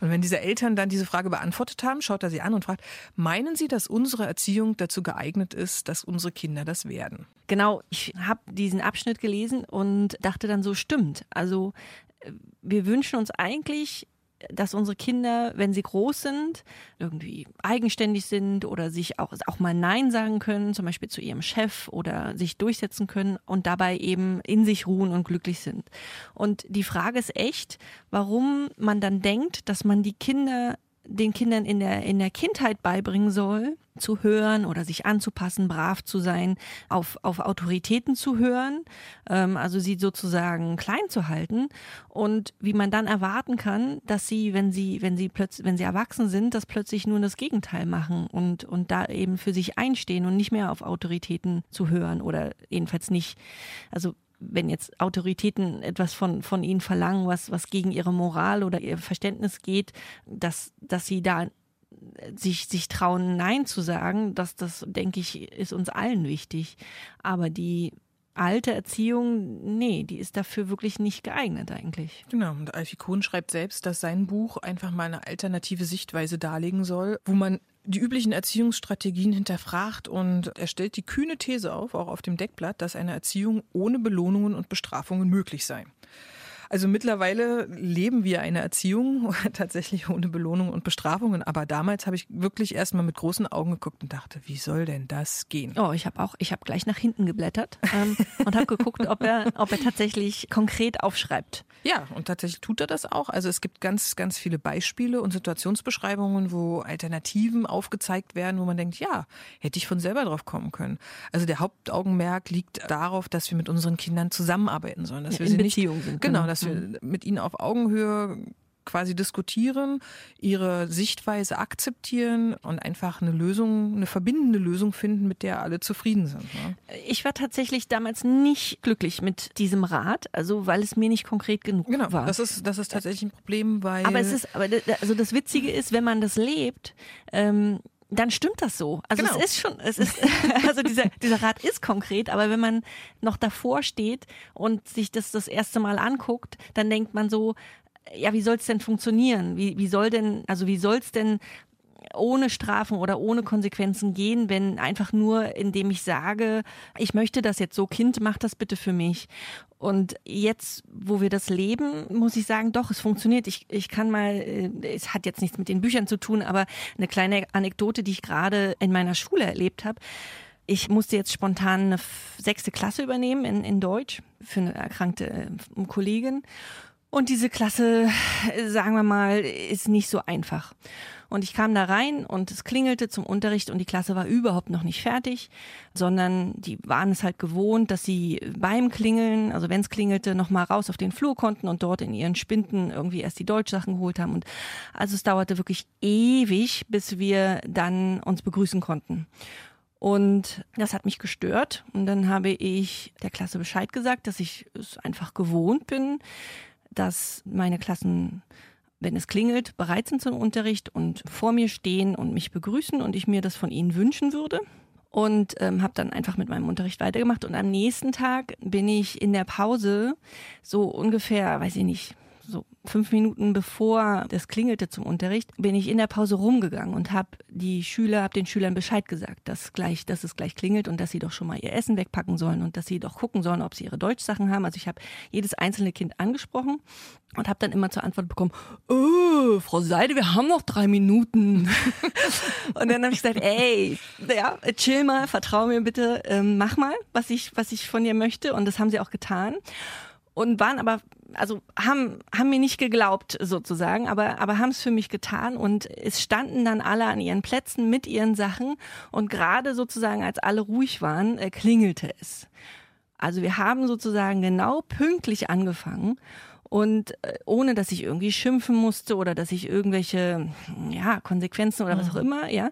Und wenn diese Eltern dann diese Frage beantwortet haben, schaut er sie an und fragt, meinen Sie, dass unsere Erziehung dazu geeignet ist, dass unsere Kinder das werden? Genau, ich habe diesen Abschnitt gelesen und dachte dann so, stimmt. Also äh, wir wünschen uns eigentlich, dass unsere Kinder, wenn sie groß sind, irgendwie eigenständig sind oder sich auch, auch mal Nein sagen können, zum Beispiel zu ihrem Chef oder sich durchsetzen können und dabei eben in sich ruhen und glücklich sind. Und die Frage ist echt, warum man dann denkt, dass man die Kinder den Kindern in der, in der Kindheit beibringen soll, zu hören oder sich anzupassen, brav zu sein, auf, auf Autoritäten zu hören, ähm, also sie sozusagen klein zu halten. Und wie man dann erwarten kann, dass sie, wenn sie, wenn sie plötzlich, wenn sie erwachsen sind, das plötzlich nur das Gegenteil machen und, und da eben für sich einstehen und nicht mehr auf Autoritäten zu hören oder jedenfalls nicht, also wenn jetzt Autoritäten etwas von, von ihnen verlangen, was, was gegen ihre Moral oder ihr Verständnis geht, dass, dass sie da sich, sich trauen, Nein zu sagen, das, das denke ich, ist uns allen wichtig. Aber die alte Erziehung, nee, die ist dafür wirklich nicht geeignet eigentlich. Genau, und Alfie Kohn schreibt selbst, dass sein Buch einfach mal eine alternative Sichtweise darlegen soll, wo man die üblichen Erziehungsstrategien hinterfragt und er stellt die kühne These auf, auch auf dem Deckblatt, dass eine Erziehung ohne Belohnungen und Bestrafungen möglich sei. Also mittlerweile leben wir eine Erziehung tatsächlich ohne Belohnung und Bestrafungen. Aber damals habe ich wirklich erstmal mit großen Augen geguckt und dachte, wie soll denn das gehen? Oh, ich habe auch, ich habe gleich nach hinten geblättert ähm, und habe geguckt, ob er, ob er tatsächlich konkret aufschreibt. Ja, und tatsächlich tut er das auch. Also es gibt ganz, ganz viele Beispiele und Situationsbeschreibungen, wo Alternativen aufgezeigt werden, wo man denkt, ja, hätte ich von selber drauf kommen können. Also der Hauptaugenmerk liegt darauf, dass wir mit unseren Kindern zusammenarbeiten sollen, dass Ja, wir in sie nicht Beziehung sind, Genau, genau. Dass wir mit ihnen auf Augenhöhe quasi diskutieren, ihre Sichtweise akzeptieren und einfach eine Lösung, eine verbindende Lösung finden, mit der alle zufrieden sind. Ne? Ich war tatsächlich damals nicht glücklich mit diesem Rat, also weil es mir nicht konkret genug Genau, war. das ist, das ist tatsächlich ein Problem, weil. aber es ist, aber also das Witzige ist, wenn man das lebt, ähm, dann stimmt das so. Also Genau. es ist schon, es ist, also dieser, dieser Rat ist konkret, aber wenn man noch davor steht und sich das das erste Mal anguckt, dann denkt man so, ja, wie soll es denn funktionieren? Wie, wie soll denn, also wie soll es denn ohne Strafen oder ohne Konsequenzen gehen, wenn einfach nur, indem ich sage, ich möchte das jetzt so, Kind, mach das bitte für mich. Und jetzt, wo wir das leben, muss ich sagen, doch, es funktioniert. Ich, ich kann mal, äh, es hat jetzt nichts mit den Büchern zu tun, aber eine kleine Anekdote, die ich gerade in meiner Schule erlebt habe. Ich musste jetzt spontan eine sechste Klasse übernehmen in, in Deutsch für eine erkrankte äh, Kollegin. Und diese Klasse, äh, sagen wir mal, ist nicht so einfach. Und ich kam da rein und es klingelte zum Unterricht und die Klasse war überhaupt noch nicht fertig, sondern die waren es halt gewohnt, dass sie beim Klingeln, also wenn es klingelte, nochmal raus auf den Flur konnten und dort in ihren Spinden irgendwie erst die Deutschsachen geholt haben. Und also es dauerte wirklich ewig, bis wir dann uns begrüßen konnten. Und das hat mich gestört. Und dann habe ich der Klasse Bescheid gesagt, dass ich es einfach gewohnt bin, dass meine Klassen, wenn es klingelt, bereit sind zum Unterricht und vor mir stehen und mich begrüßen und ich mir das von ihnen wünschen würde. Und ähm, habe dann einfach mit meinem Unterricht weitergemacht. Und am nächsten Tag bin ich in der Pause so ungefähr, weiß ich nicht, so fünf Minuten bevor das klingelte zum Unterricht, bin ich in der Pause rumgegangen und habe die Schüler, habe den Schülern Bescheid gesagt, dass gleich, dass es gleich klingelt und dass sie doch schon mal ihr Essen wegpacken sollen und dass sie doch gucken sollen, ob sie ihre Deutschsachen haben. Also ich habe jedes einzelne Kind angesprochen und habe dann immer zur Antwort bekommen, oh, Frau Seide, wir haben noch drei Minuten. und dann habe ich gesagt, ey, ja, chill mal, vertrau mir bitte, ähm, mach mal, was ich, was ich von dir möchte. Und das haben sie auch getan und waren aber also haben haben mir nicht geglaubt sozusagen, aber aber haben es für mich getan und es standen dann alle an ihren Plätzen mit ihren Sachen und gerade sozusagen als alle ruhig waren, äh, klingelte es. Also wir haben sozusagen genau pünktlich angefangen und äh, ohne dass ich irgendwie schimpfen musste oder dass ich irgendwelche ja Konsequenzen oder was auch immer, ja.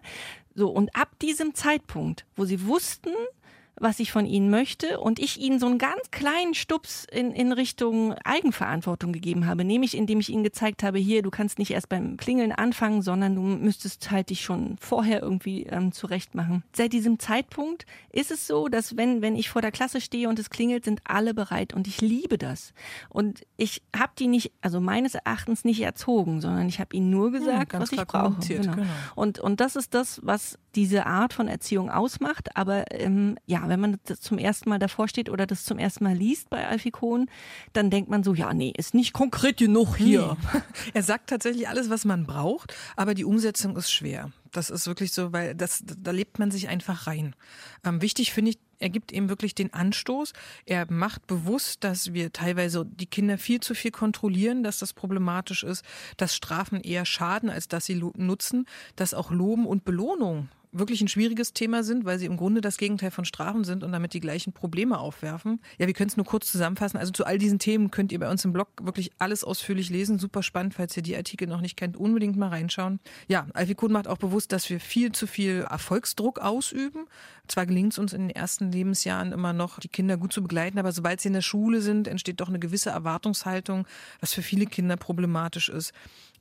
So und ab diesem Zeitpunkt, wo sie wussten, was ich von ihnen möchte und ich ihnen so einen ganz kleinen Stups in, in Richtung Eigenverantwortung gegeben habe, nämlich indem ich ihnen gezeigt habe, hier, du kannst nicht erst beim Klingeln anfangen, sondern du müsstest halt dich schon vorher irgendwie ähm, zurecht machen. Seit diesem Zeitpunkt ist es so, dass wenn, wenn ich vor der Klasse stehe und es klingelt, sind alle bereit und ich liebe das. Und ich habe die nicht, also meines Erachtens nicht erzogen, sondern ich habe ihnen nur gesagt, ganz was ich brauche. kommuniziert, genau. Und, und das ist das, was diese Art von Erziehung ausmacht. Aber ähm, ja, wenn man das zum ersten Mal davor steht oder das zum ersten Mal liest bei Alfie Kohn, dann denkt man so, ja, nee, ist nicht konkret genug hier. Er sagt tatsächlich alles, was man braucht, aber die Umsetzung ist schwer. Das ist wirklich so, weil das, da lebt man sich einfach rein. Ähm, wichtig finde ich, er gibt eben wirklich den Anstoß. Er macht bewusst, dass wir teilweise die Kinder viel zu viel kontrollieren, dass das problematisch ist, dass Strafen eher schaden, als dass sie nutzen, dass auch Loben und Belohnung wirklich ein schwieriges Thema sind, weil sie im Grunde das Gegenteil von Strafen sind und damit die gleichen Probleme aufwerfen. Ja, wir können es nur kurz zusammenfassen. Also zu all diesen Themen könnt ihr bei uns im Blog wirklich alles ausführlich lesen. Super spannend, falls ihr die Artikel noch nicht kennt, unbedingt mal reinschauen. Ja, Alfie Kuhn macht auch bewusst, dass wir viel zu viel Erfolgsdruck ausüben. Zwar gelingt es uns in den ersten Lebensjahren immer noch, die Kinder gut zu begleiten, aber sobald sie in der Schule sind, entsteht doch eine gewisse Erwartungshaltung, was für viele Kinder problematisch ist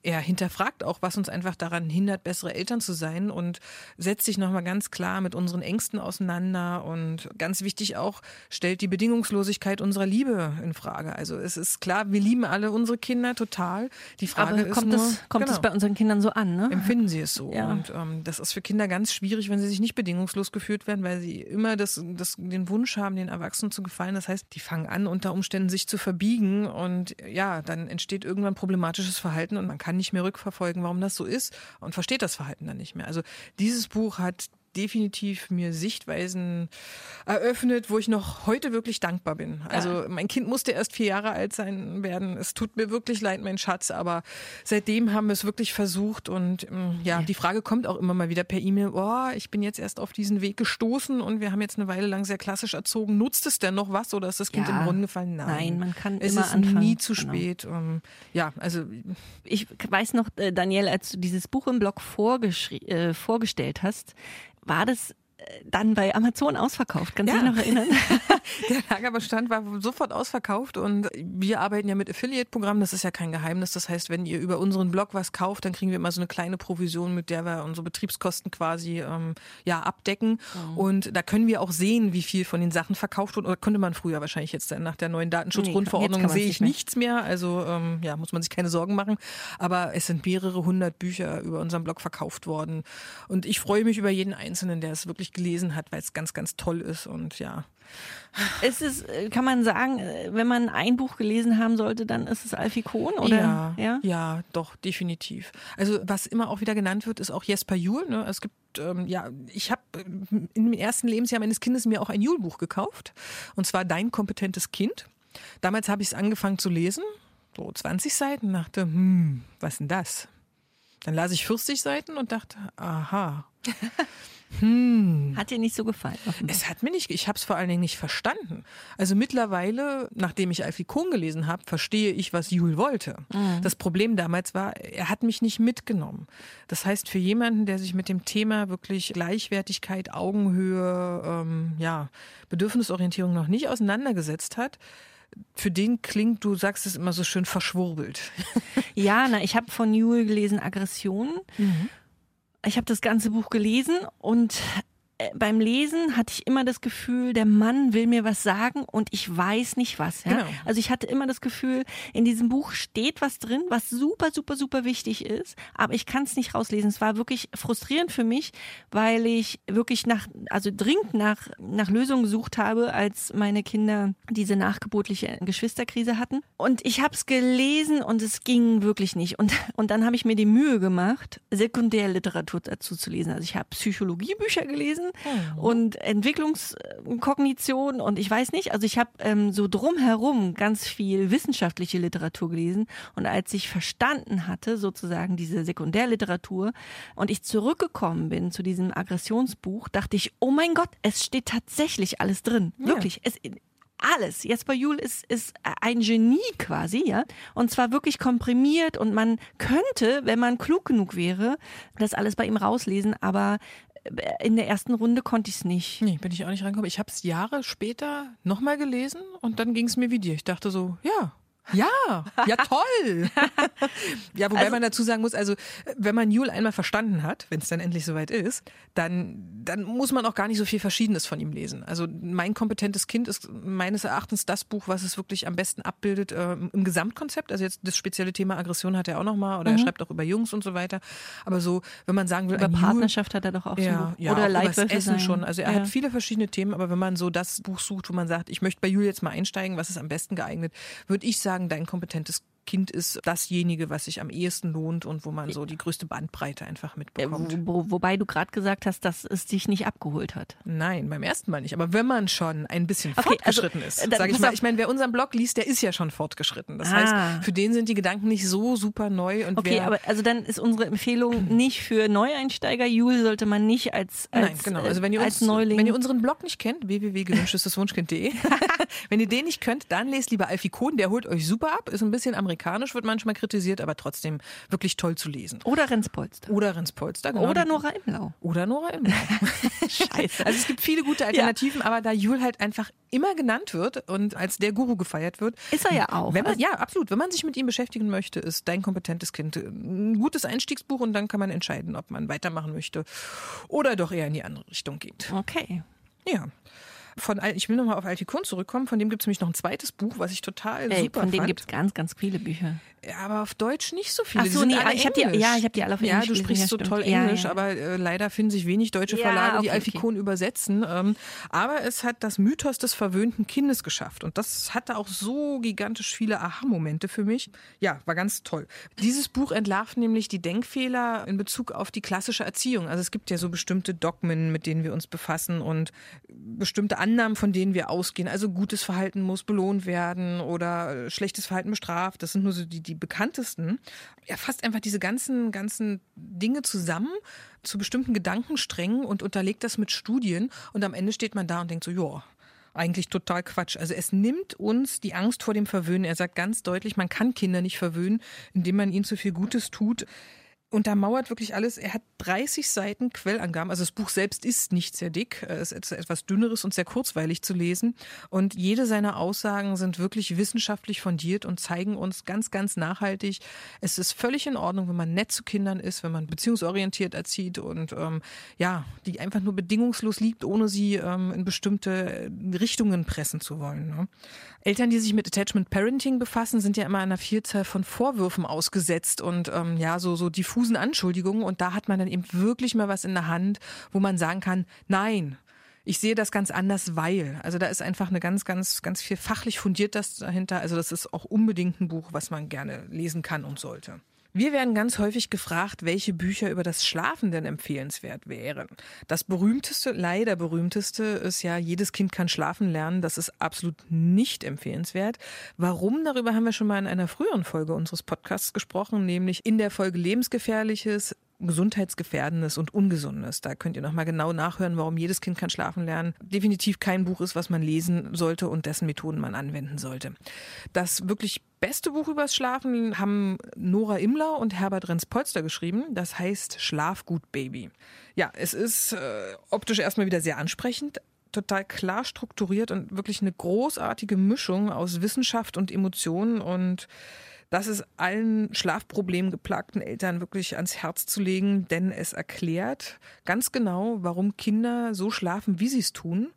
er hinterfragt auch, was uns einfach daran hindert, bessere Eltern zu sein und setzt sich nochmal ganz klar mit unseren Ängsten auseinander und ganz wichtig auch, stellt die Bedingungslosigkeit unserer Liebe in Frage. Also es ist klar, wir lieben alle unsere Kinder total. Die Frage Aber kommt ist nur, es, kommt genau, es bei unseren Kindern so an, ne? Empfinden sie es so. Ja. Und ähm, das ist für Kinder ganz schwierig, wenn sie sich nicht bedingungslos geführt werden, weil sie immer das, das, den Wunsch haben, den Erwachsenen zu gefallen. Das heißt, die fangen an, unter Umständen sich zu verbiegen und ja, dann entsteht irgendwann problematisches Verhalten und man kann nicht mehr rückverfolgen, warum das so ist und versteht das Verhalten dann nicht mehr. Also dieses Buch hat definitiv mir Sichtweisen eröffnet, wo ich noch heute wirklich dankbar bin. Also mein Kind musste erst vier Jahre alt sein werden. Es tut mir wirklich leid, mein Schatz, aber seitdem haben wir es wirklich versucht und ähm, ja, die Frage kommt auch immer mal wieder per E-Mail, oh, ich bin jetzt erst auf diesen Weg gestoßen und wir haben jetzt eine Weile lang sehr klassisch erzogen. Nutzt es denn noch was oder ist das Kind Ja. im Brunnen gefallen? Nein. Nein, man kann es immer ist anfangen. nie zu Genau. spät. Ähm, Ja, also Ich weiß noch, äh, Daniel, als du dieses Buch im Blog äh, vorgestellt hast, war das äh, dann bei Amazon ausverkauft. Kannst du Ja. dich noch erinnern? Der Lagerbestand war sofort ausverkauft und wir arbeiten ja mit Affiliate-Programmen, das ist ja kein Geheimnis. Das heißt, wenn ihr über unseren Blog was kauft, dann kriegen wir immer so eine kleine Provision, mit der wir unsere Betriebskosten quasi ähm, ja abdecken. Mhm. Und da können wir auch sehen, wie viel von den Sachen verkauft wurde. Oder konnte man früher wahrscheinlich jetzt nach der neuen Datenschutzgrundverordnung Nee, sehe nicht ich mehr. nichts mehr. Also ähm, ja, muss man sich keine Sorgen machen. Aber es sind mehrere hundert Bücher über unseren Blog verkauft worden. Und ich freue mich über jeden Einzelnen, der es wirklich gelesen hat, weil es ganz, ganz toll ist. Und ja, ist, äh, kann man sagen, äh, wenn man ein Buch gelesen haben sollte, dann ist es Alfie Kohn, oder? Ja, ja? ja, doch, definitiv. Also was immer auch wieder genannt wird, ist auch Jesper Juhl. Ne? Es gibt, ähm, ja, ich habe im ersten Lebensjahr meines Kindes mir auch ein Juhl-Buch gekauft. Und zwar Dein kompetentes Kind. Damals habe ich es angefangen zu lesen, so 20 Seiten, dachte, hm, was denn das? Dann las ich 40 Seiten und dachte, aha. Hat dir nicht so gefallen. offenbar. Es hat mir nicht, ich habe es vor allen Dingen nicht verstanden. Also mittlerweile, nachdem ich Alfie Kohn gelesen habe, verstehe ich, was Jul wollte. Das Problem damals war, er hat mich nicht mitgenommen. Das heißt, für jemanden, der sich mit dem Thema wirklich Gleichwertigkeit, Augenhöhe, ähm, ja, Bedürfnisorientierung noch nicht auseinandergesetzt hat, für den klingt, du sagst es immer so schön, verschwurbelt. Ja, na, ich habe von Newell gelesen Aggression. Ich habe das ganze Buch gelesen und beim Lesen hatte ich immer das Gefühl, der Mann will mir was sagen und ich weiß nicht was. Ja? Genau. Also ich hatte immer das Gefühl, in diesem Buch steht was drin, was super, super, super wichtig ist, aber ich kann es nicht rauslesen. Es war wirklich frustrierend für mich, weil ich wirklich nach, also dringend nach, nach Lösungen gesucht habe, als meine Kinder diese nachgeburtliche Geschwisterkrise hatten. Und ich habe es gelesen und es ging wirklich nicht. Und, und dann habe ich mir die Mühe gemacht, Sekundärliteratur dazu zu lesen. Also ich habe Psychologiebücher gelesen und Entwicklungskognition und ich weiß nicht, also ich habe ähm, so drumherum ganz viel wissenschaftliche Literatur gelesen und als ich verstanden hatte, sozusagen diese Sekundärliteratur und ich zurückgekommen bin zu diesem Aggressionsbuch, dachte ich, oh mein Gott, es steht tatsächlich alles drin. Wirklich. Es, alles. Jesper Juhl ist, ist ein Genie quasi, ja. Und zwar wirklich komprimiert und man könnte, wenn man klug genug wäre, das alles bei ihm rauslesen, aber in der ersten Runde konnte ich es nicht. Nee, bin ich auch nicht reingekommen. Ich habe es Jahre später nochmal gelesen und dann ging es mir wie dir. Ich dachte so, ja. Ja, ja toll. ja, wobei Also- man dazu sagen muss, also wenn man Jule einmal verstanden hat, wenn es dann endlich soweit ist, dann, dann muss man auch gar nicht so viel Verschiedenes von ihm lesen. Also mein kompetentes Kind ist meines Erachtens das Buch, was es wirklich am besten abbildet äh, im Gesamtkonzept. Also jetzt das spezielle Thema Aggression hat er auch nochmal oder er schreibt auch über Jungs und so weiter. Aber so, wenn man sagen will, Über ein Jule- Partnerschaft hat er doch auch so ein ja, Buch. ja, Oder Leitwölfe Essen sein. schon. Also er ja. hat viele verschiedene Themen, aber wenn man so das Buch sucht, wo man sagt, ich möchte bei Julia jetzt mal einsteigen, was ist am besten geeignet, würde ich sagen, dein kompetentes Kind ist dasjenige, was sich am ehesten lohnt und wo man so die größte Bandbreite einfach Äh, mitbekommt. wo, wobei du gerade gesagt hast, dass es dich nicht abgeholt hat. Nein, beim ersten Mal nicht. Aber wenn man schon ein bisschen Okay, also, fortgeschritten ist, äh, sage ich mal, ich meine, wer unseren Blog liest, der ist ja schon fortgeschritten. Das Ah. heißt, für den sind die Gedanken nicht so super neu. Und Okay, aber also dann ist unsere Empfehlung nicht für Neueinsteiger. Jule sollte man nicht als, als, Nein, genau. Also wenn ihr, als uns, Neuling. wenn ihr unseren Blog nicht kennt, www.gewünschesteswunschkind.de, wenn ihr den nicht könnt, dann lest lieber Alfie Kohn, der holt euch super ab, ist ein bisschen amerikanisch, wird manchmal kritisiert, aber trotzdem wirklich toll zu lesen. oder Renspolster. Oder Rens Polster, genau. Oder Nora Imlau. Oder Nora Imlau. Scheiße. Also es gibt viele gute Alternativen, aber da Jul halt einfach immer genannt wird und als der Guru gefeiert wird. Ist er ja auch. Wenn man, Also- ja, absolut. Wenn man sich mit ihm beschäftigen möchte, ist dein kompetentes Kind ein gutes Einstiegsbuch und dann kann man entscheiden, ob man weitermachen möchte oder doch eher in die andere Richtung geht. Okay. Ja. Von, ich will nochmal auf Altikon zurückkommen. Von dem gibt es nämlich noch ein zweites Buch, was ich total Ey, super von dem fand. gibt es ganz, ganz viele Bücher. Ja, aber auf Deutsch nicht so viele. Ach Die so, nee, alle ich hab die- ja, ich hab die alle auf Ja, Englisch du gelesen, sprichst ja, so toll Ja, Englisch, ja. aber äh, leider finden sich wenig deutsche Ja, Verlage, die okay, Alfikon übersetzen. Ähm, aber es hat das Mythos des verwöhnten Kindes geschafft. Und das hatte auch so gigantisch viele Aha-Momente für mich. Ja, war ganz toll. Dieses Buch entlarvt nämlich die Denkfehler in Bezug auf die klassische Erziehung. Also es gibt ja so bestimmte Dogmen, mit denen wir uns befassen und bestimmte Annahmen, von denen wir ausgehen. Also gutes Verhalten muss belohnt werden oder äh, schlechtes Verhalten bestraft. Das sind nur so die, die bekanntesten. Er fasst einfach diese ganzen, ganzen Dinge zusammen zu bestimmten Gedankensträngen und unterlegt das mit Studien. Und am Ende steht man da und denkt so, ja, eigentlich total Quatsch. Also es nimmt uns die Angst vor dem Verwöhnen. Er sagt ganz deutlich, man kann Kinder nicht verwöhnen, indem man ihnen zu viel Gutes tut. Und da mauert wirklich alles. Er hat 30 Seiten Quellangaben. Also das Buch selbst ist nicht sehr dick. Es ist etwas dünneres und sehr kurzweilig zu lesen. Und jede seiner Aussagen sind wirklich wissenschaftlich fundiert und zeigen uns ganz, ganz nachhaltig, es ist völlig in Ordnung, wenn man nett zu Kindern ist, wenn man beziehungsorientiert erzieht und ähm, ja, die einfach nur bedingungslos liebt, ohne sie ähm, in bestimmte Richtungen pressen zu wollen. Ne? Eltern, die sich mit Attachment Parenting befassen, sind ja immer einer Vielzahl von Vorwürfen ausgesetzt und ähm, ja, so, so diffusen Anschuldigungen. Und da hat man dann eben wirklich mal was in der Hand, wo man sagen kann, nein, ich sehe das ganz anders, weil. Also da ist einfach eine ganz, ganz, ganz viel fachlich fundiert das dahinter. Also das ist auch unbedingt ein Buch, was man gerne lesen kann und sollte. Wir werden ganz häufig gefragt, welche Bücher über das Schlafen denn empfehlenswert wären. Das berühmteste, leider berühmteste ist ja, jedes Kind kann schlafen lernen. Das ist absolut nicht empfehlenswert. Warum? Darüber haben wir schon mal in einer früheren Folge unseres Podcasts gesprochen, nämlich in der Folge Lebensgefährliches gesundheitsgefährdendes und ungesundes. Da könnt ihr nochmal genau nachhören, warum jedes Kind kann schlafen lernen. Definitiv kein Buch ist, was man lesen sollte und dessen Methoden man anwenden sollte. Das wirklich beste Buch übers Schlafen haben Nora Imlau und Herbert Renz-Polster geschrieben. Das heißt Schlafgut Baby. Ja, es ist äh, optisch erstmal wieder sehr ansprechend, total klar strukturiert und wirklich eine großartige Mischung aus Wissenschaft und Emotionen und das ist allen Schlafproblemen geplagten Eltern wirklich ans Herz zu legen, denn es erklärt ganz genau, warum Kinder so schlafen, wie sie es tun.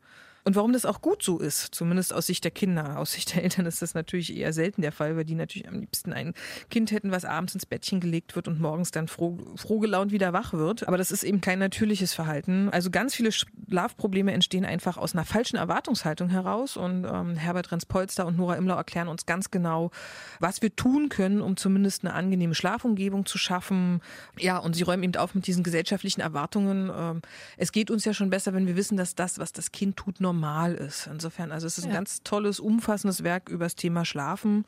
Und warum das auch gut so ist, zumindest aus Sicht der Kinder. Aus Sicht der Eltern ist das natürlich eher selten der Fall, weil die natürlich am liebsten ein Kind hätten, was abends ins Bettchen gelegt wird und morgens dann froh, froh gelaunt wieder wach wird. Aber das ist eben kein natürliches Verhalten. Also ganz viele Schlafprobleme entstehen einfach aus einer falschen Erwartungshaltung heraus. Und ähm, Herbert Renz-Polster und Nora Imlau erklären uns ganz genau, was wir tun können, um zumindest eine angenehme Schlafumgebung zu schaffen. Ja, und sie räumen eben auf mit diesen gesellschaftlichen Erwartungen. Ähm, es geht uns ja schon besser, wenn wir wissen, dass das, was das Kind tut, normal ist. Insofern, also es ist ein Ja. ganz tolles, umfassendes Werk über das Thema Schlafen.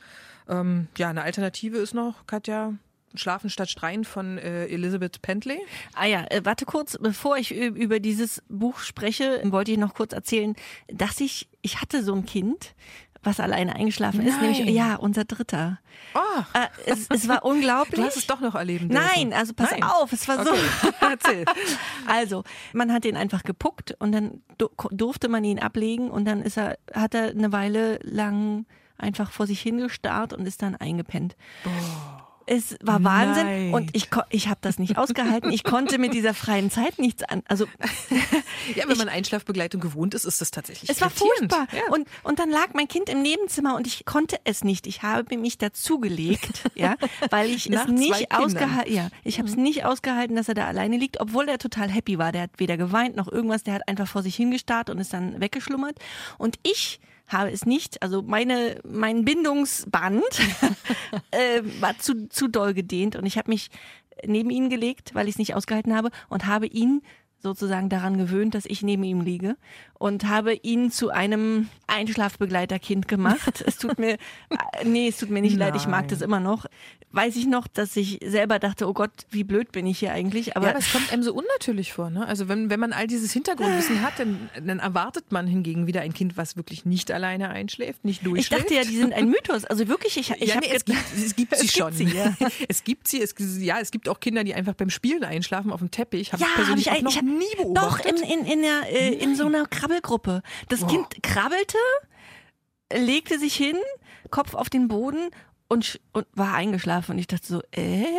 Ähm, ja, eine Alternative ist noch, Katja, Schlafen statt Streien von äh, Elizabeth Pentley. Ah ja, äh, warte kurz, bevor ich über dieses Buch spreche, wollte ich noch kurz erzählen, dass ich, ich hatte so ein Kind, was alleine eingeschlafen ist, Nein. nämlich, ja, unser Dritter. Oh, Äh, es, es war unglaublich. du hast es doch noch erleben dürfen. Nein, also pass Nein. auf, es war so. Okay. Erzähl. Also, man hat ihn einfach gepuckt und dann du- durfte man ihn ablegen und dann ist er, hat er eine Weile lang einfach vor sich hingestarrt und ist dann eingepennt. Es war Wahnsinn Neid. und ich, ich habe das nicht ausgehalten. Ich konnte mit dieser freien Zeit nichts an. Also Ja, wenn man Einschlafbegleitung gewohnt ist, ist das tatsächlich es war furchtbar. Ja. Und, und dann lag mein Kind im Nebenzimmer und ich konnte es nicht. Ich habe mich dazugelegt, ja, weil ich es nicht ausgehalten, ja, ich habe es nicht ausgehalten, dass er da alleine liegt, obwohl er total happy war. Der hat weder geweint noch irgendwas, der hat einfach vor sich hingestarrt und ist dann weggeschlummert. Und ich habe es nicht, also meine, mein Bindungsband äh, war zu, zu doll gedehnt und ich habe mich neben ihn gelegt, weil ich es nicht ausgehalten habe und habe ihn sozusagen daran gewöhnt, dass ich neben ihm liege und habe ihn zu einem Einschlafbegleiterkind gemacht. es tut mir, äh, nee, es tut mir nicht Nein. leid, ich mag das immer noch. Weiß ich noch, dass ich selber dachte, oh Gott, wie blöd bin ich hier eigentlich. Aber, ja, aber es kommt einem so unnatürlich vor. Ne? Also wenn, wenn man all dieses Hintergrundwissen hat, dann, dann erwartet man hingegen wieder ein Kind, was wirklich nicht alleine einschläft, nicht durchschläft. Ich dachte ja, die sind ein Mythos. Also wirklich, ich, ich ja, nee, es, gibt, es gibt sie es schon. Gibt sie, ja. es gibt sie. Es, ja, es gibt auch Kinder, die einfach beim Spielen einschlafen auf dem Teppich. Hab ja, ich persönlich hab ich, auch noch ich, nie beobachtet. Doch, in, in, in, der, äh, in so einer Krabbelgruppe. Das oh. Kind krabbelte, legte sich hin, Kopf auf den Boden und, und war eingeschlafen und ich dachte so, äh?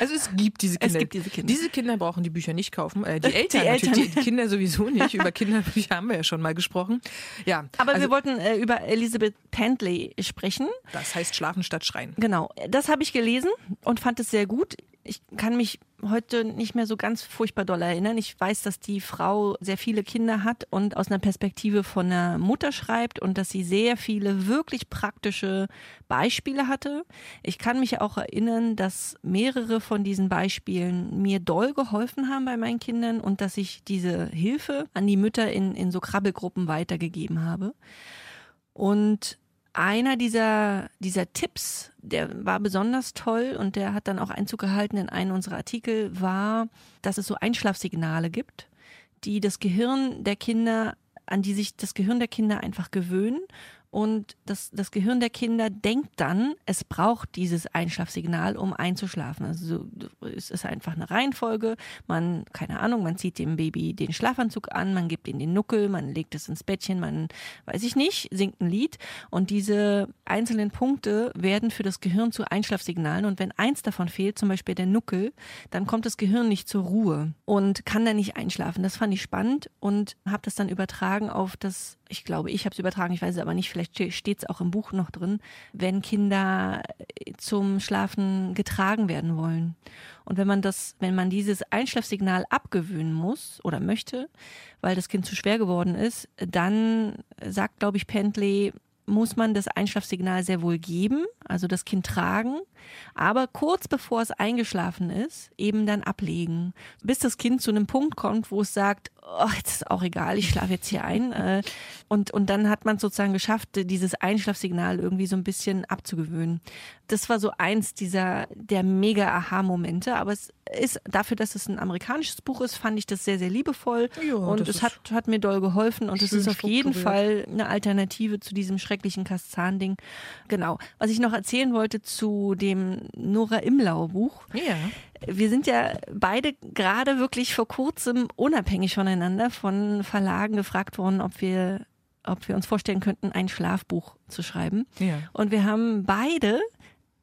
Also es gibt diese Kinder. Es gibt diese Kinder. Diese Kinder brauchen die Bücher nicht kaufen. Äh, die Eltern, die, Eltern. Die, Kinder sowieso nicht. Über Kinderbücher haben wir ja schon mal gesprochen. Ja. Aber also, wir wollten äh, über Elizabeth Pantley sprechen. Das heißt Schlafen statt Schreien. Genau. Das habe ich gelesen und fand es sehr gut ich kann mich heute nicht mehr so ganz furchtbar doll erinnern. Ich weiß, dass die Frau sehr viele Kinder hat und aus einer Perspektive von einer Mutter schreibt und dass sie sehr viele wirklich praktische Beispiele hatte. Ich kann mich auch erinnern, dass mehrere von diesen Beispielen mir doll geholfen haben bei meinen Kindern und dass ich diese Hilfe an die Mütter in, in so Krabbelgruppen weitergegeben habe. Und einer dieser, dieser Tipps, der war besonders toll und der hat dann auch Einzug gehalten in einen unserer Artikel, war, dass es so Einschlafsignale gibt, die das Gehirn der Kinder, an die sich das Gehirn der Kinder einfach gewöhnen und das, das Gehirn der Kinder denkt dann, es braucht dieses Einschlafsignal, um einzuschlafen. Also es ist einfach eine Reihenfolge. Man, keine Ahnung, man zieht dem Baby den Schlafanzug an, man gibt ihm den Nuckel, man legt es ins Bettchen, man, weiß ich nicht, singt ein Lied. Und diese einzelnen Punkte werden für das Gehirn zu Einschlafsignalen. Und wenn eins davon fehlt, zum Beispiel der Nuckel, dann kommt das Gehirn nicht zur Ruhe und kann dann nicht einschlafen. Das fand ich spannend und habe das dann übertragen auf das ich glaube, ich habe es übertragen, ich weiß es aber nicht, vielleicht steht es auch im Buch noch drin, wenn Kinder äh, zum Schlafen getragen werden wollen. Und wenn man das, wenn man dieses Einschlafsignal abgewöhnen muss oder möchte, weil das Kind zu schwer geworden ist, dann sagt, glaube ich, Pentley, muss man das Einschlafsignal sehr wohl geben, also das Kind tragen, aber kurz bevor es eingeschlafen ist, eben dann ablegen, bis das Kind zu einem Punkt kommt, wo es sagt, oh, jetzt ist auch egal, ich schlafe jetzt hier ein. Äh, und, und dann hat man sozusagen geschafft, dieses Einschlafsignal irgendwie so ein bisschen abzugewöhnen. Das war so eins dieser der mega Aha-Momente, aber es ist dafür, dass es ein amerikanisches Buch ist, fand ich das sehr, sehr liebevoll. Ja, und es hat, hat mir doll geholfen und es ist auf jeden Fall eine Alternative zu diesem schrecklichen Kaszahn-Ding. Genau. Was ich noch erzählen wollte zu dem Nora Imlau Buch. Ja. Wir sind ja beide gerade wirklich vor kurzem unabhängig voneinander von Verlagen gefragt worden, ob wir ob wir uns vorstellen könnten, ein Schlafbuch zu schreiben. Ja. Und wir haben beide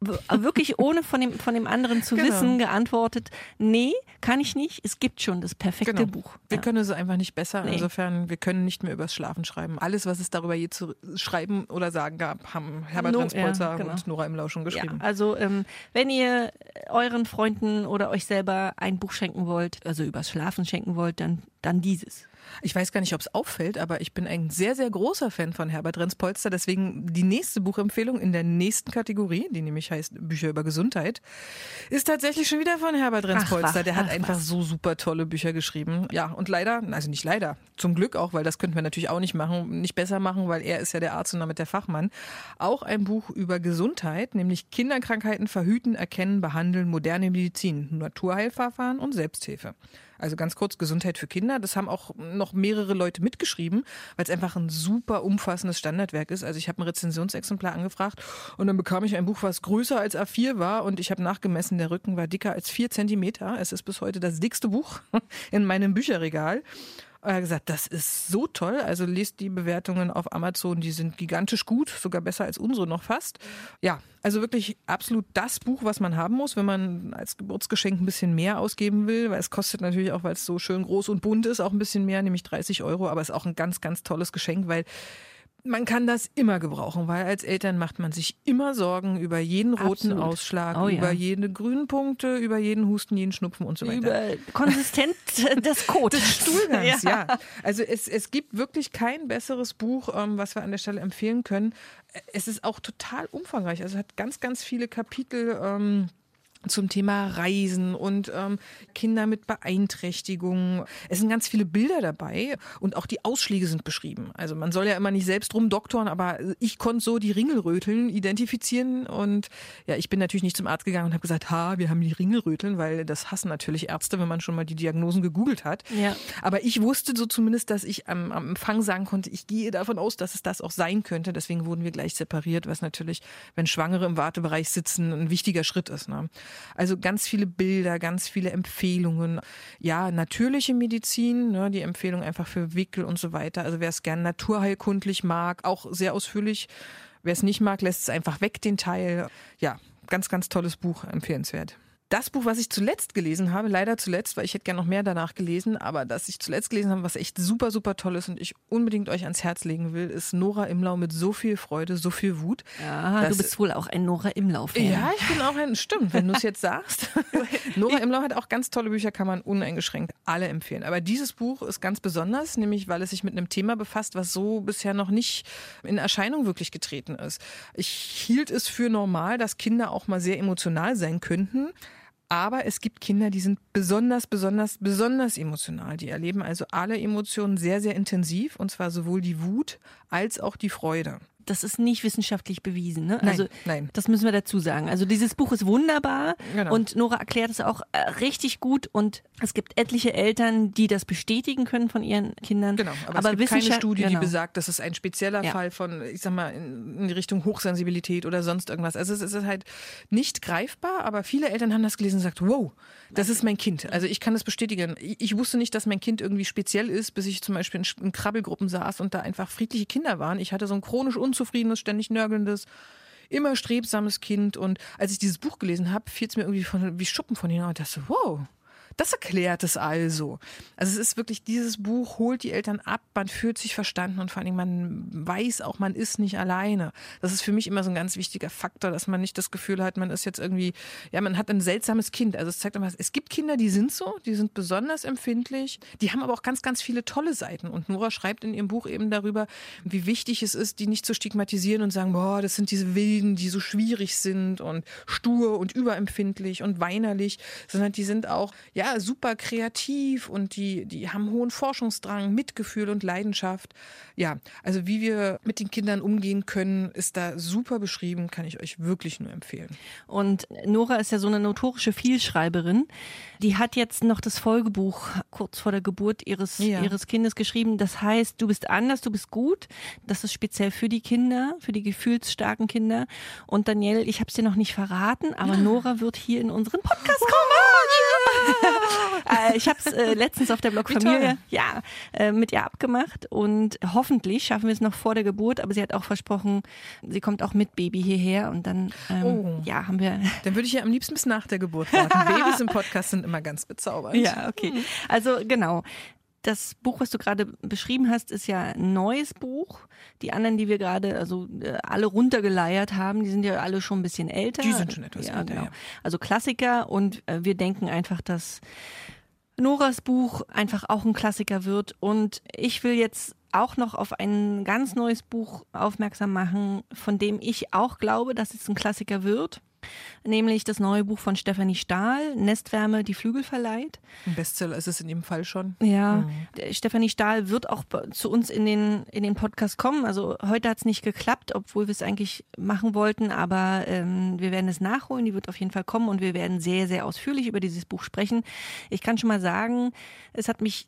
wirklich ohne von dem, von dem anderen zu genau. wissen, geantwortet, nee, kann ich nicht, es gibt schon das perfekte genau. Buch. Wir ja. können es einfach nicht besser, nee. insofern, wir können nicht mehr übers Schlafen schreiben. Alles, was es darüber je zu schreiben oder sagen gab, haben Herbert no, Transpolzer ja, genau. und Nora Imlau schon geschrieben. Ja, also, ähm, wenn ihr euren Freunden oder euch selber ein Buch schenken wollt, also übers Schlafen schenken wollt, dann, dann dieses. Ich weiß gar nicht, ob es auffällt, aber ich bin ein sehr, sehr großer Fan von Herbert Renz-Polster. Deswegen die nächste Buchempfehlung in der nächsten Kategorie, die nämlich heißt Bücher über Gesundheit, ist tatsächlich schon wieder von Herbert Renz-Polster. Der hat ach, einfach was. so super tolle Bücher geschrieben. Ja, und leider, also nicht leider, zum Glück auch, weil das könnten wir natürlich auch nicht machen, nicht besser machen, weil er ist ja der Arzt und damit der Fachmann. Auch ein Buch über Gesundheit, nämlich Kinderkrankheiten verhüten, erkennen, behandeln, moderne Medizin, Naturheilverfahren und Selbsthilfe. Also ganz kurz Gesundheit für Kinder. Das haben auch noch mehrere Leute mitgeschrieben, weil es einfach ein super umfassendes Standardwerk ist. Also ich habe ein Rezensionsexemplar angefragt und dann bekam ich ein Buch, was größer als A4 war und ich habe nachgemessen, der Rücken war dicker als vier Zentimeter. Es ist bis heute das dickste Buch in meinem Bücherregal. Er hat gesagt, das ist so toll. Also lest die Bewertungen auf Amazon, die sind gigantisch gut, sogar besser als unsere noch fast. Ja, also wirklich absolut das Buch, was man haben muss, wenn man als Geburtsgeschenk ein bisschen mehr ausgeben will, weil es kostet natürlich auch, weil es so schön groß und bunt ist, auch ein bisschen mehr, nämlich 30 Euro, aber es ist auch ein ganz, ganz tolles Geschenk, weil man kann das immer gebrauchen, weil als Eltern macht man sich immer Sorgen über jeden roten Absolut. Ausschlag, Oh ja. über jede grünen Punkte, über jeden Husten, jeden Schnupfen und so weiter. Über Konsistenz des Codes. Des Stuhlgangs, ja. Also es, es gibt wirklich kein besseres Buch, ähm, was wir an der Stelle empfehlen können. Es ist auch total umfangreich. Also es hat ganz, ganz viele Kapitel. Ähm, zum Thema Reisen und ähm, Kinder mit Beeinträchtigungen. Es sind ganz viele Bilder dabei und auch die Ausschläge sind beschrieben. Also man soll ja immer nicht selbst rumdoktoren, aber ich konnte so die Ringelröteln identifizieren und ja, ich bin natürlich nicht zum Arzt gegangen und habe gesagt, ha, wir haben die Ringelröteln, weil das hassen natürlich Ärzte, wenn man schon mal die Diagnosen gegoogelt hat. Ja. Aber ich wusste so zumindest, dass ich am, am Empfang sagen konnte, ich gehe davon aus, dass es das auch sein könnte. Deswegen wurden wir gleich separiert, was natürlich, wenn Schwangere im Wartebereich sitzen, ein wichtiger Schritt ist. Ne? Also ganz viele Bilder, ganz viele Empfehlungen. Ja, natürliche Medizin, ne, die Empfehlung einfach für Wickel und so weiter. Also wer es gern naturheilkundlich mag, auch sehr ausführlich. Wer es nicht mag, lässt es einfach weg, den Teil. Ja, ganz, ganz tolles Buch, empfehlenswert. Das Buch, was ich zuletzt gelesen habe, leider zuletzt, weil ich hätte gerne noch mehr danach gelesen, aber das ich zuletzt gelesen habe, was echt super, super toll ist und ich unbedingt euch ans Herz legen will, ist Nora Imlau mit so viel Freude, so viel Wut. Ja, du bist wohl auch ein Nora Imlauf. Ja, ich bin auch ein, stimmt, wenn du es jetzt sagst. Nora Imlau hat auch ganz tolle Bücher, kann man uneingeschränkt alle empfehlen. Aber dieses Buch ist ganz besonders, nämlich weil es sich mit einem Thema befasst, was so bisher noch nicht in Erscheinung wirklich getreten ist. Ich hielt es für normal, dass Kinder auch mal sehr emotional sein könnten. Aber es gibt Kinder, die sind besonders, besonders, besonders emotional. Die erleben also alle Emotionen sehr, sehr intensiv, und zwar sowohl die Wut als auch die Freude. Das ist nicht wissenschaftlich bewiesen. Ne? Nein, also, nein. Das müssen wir dazu sagen. Also dieses Buch ist wunderbar Genau. und Nora erklärt es auch äh, richtig gut und es gibt etliche Eltern, die das bestätigen können von ihren Kindern. Genau, aber, es gibt keine Studie, die genau. besagt, das ist ein spezieller Ja. Fall von, ich sag mal, in, die Richtung Hochsensibilität oder sonst irgendwas. Also es ist halt nicht greifbar, aber viele Eltern haben das gelesen und gesagt, wow, das ist mein Kind. Also ich kann das bestätigen. Ich, wusste nicht, dass mein Kind irgendwie speziell ist, bis ich zum Beispiel in Krabbelgruppen saß und da einfach friedliche Kinder waren. Ich hatte so ein chronisch unzufriedenes, ständig nörgelndes, immer strebsames Kind. Und als ich dieses Buch gelesen habe, fiel es mir irgendwie von, wie Schuppen von hinten und dachte, wow, das erklärt es also. Also es ist wirklich, dieses Buch holt die Eltern ab, man fühlt sich verstanden und vor allem man weiß auch, man ist nicht alleine. Das ist für mich immer so ein ganz wichtiger Faktor, dass man nicht das Gefühl hat, man ist jetzt irgendwie, ja, man hat ein seltsames Kind. Also es zeigt immer, es gibt Kinder, die sind so, die sind besonders empfindlich, die haben aber auch ganz, ganz viele tolle Seiten. Und Nora schreibt in ihrem Buch eben darüber, wie wichtig es ist, die nicht zu stigmatisieren und sagen, boah, das sind diese Wilden, die so schwierig sind und stur und überempfindlich und weinerlich, sondern die sind auch, ja, super kreativ und die, die haben hohen Forschungsdrang, Mitgefühl und Leidenschaft. Ja, also wie wir mit den Kindern umgehen können, ist da super beschrieben, kann ich euch wirklich nur empfehlen. Und Nora ist ja so eine notorische Vielschreiberin. Die hat jetzt noch das Folgebuch kurz vor der Geburt ihres, Ja. ihres Kindes geschrieben. Das heißt, du bist anders, du bist gut. Das ist speziell für die Kinder, für die gefühlsstarken Kinder. Und Danielle, ich habe es dir noch nicht verraten, aber Nora wird hier in unseren Podcast kommen. Äh, ich habe es äh, letztens auf der Blog Wie Familie toll. ja, äh, mit ihr abgemacht und hoffentlich schaffen wir es noch vor der Geburt, aber sie hat auch versprochen, sie kommt auch mit Baby hierher und dann ähm, Oh. ja, haben wir Dann würde ich ja am liebsten bis nach der Geburt warten. Babys im Podcast sind immer ganz bezaubernd. Ja, okay. Also genau. Das Buch, was du gerade beschrieben hast, ist ja ein neues Buch. Die anderen, die wir gerade, also äh, alle runtergeleiert haben, die sind ja alle schon ein bisschen älter. Die sind schon etwas ja, älter, genau. ja. Also Klassiker und äh, wir denken einfach, dass Noras Buch einfach auch ein Klassiker wird. Und ich will jetzt auch noch auf ein ganz neues Buch aufmerksam machen, von dem ich auch glaube, dass es ein Klassiker wird. Nämlich das neue Buch von Stefanie Stahl, Nestwärme, die Flügel verleiht. Ein Bestseller ist es in dem Fall schon. Ja, der Stefanie Stahl wird auch zu uns in den, in den Podcast kommen. Also heute hat es nicht geklappt, obwohl wir es eigentlich machen wollten, aber ähm, wir werden es nachholen. Die wird auf jeden Fall kommen und wir werden sehr, sehr ausführlich über dieses Buch sprechen. Ich kann schon mal sagen, es hat mich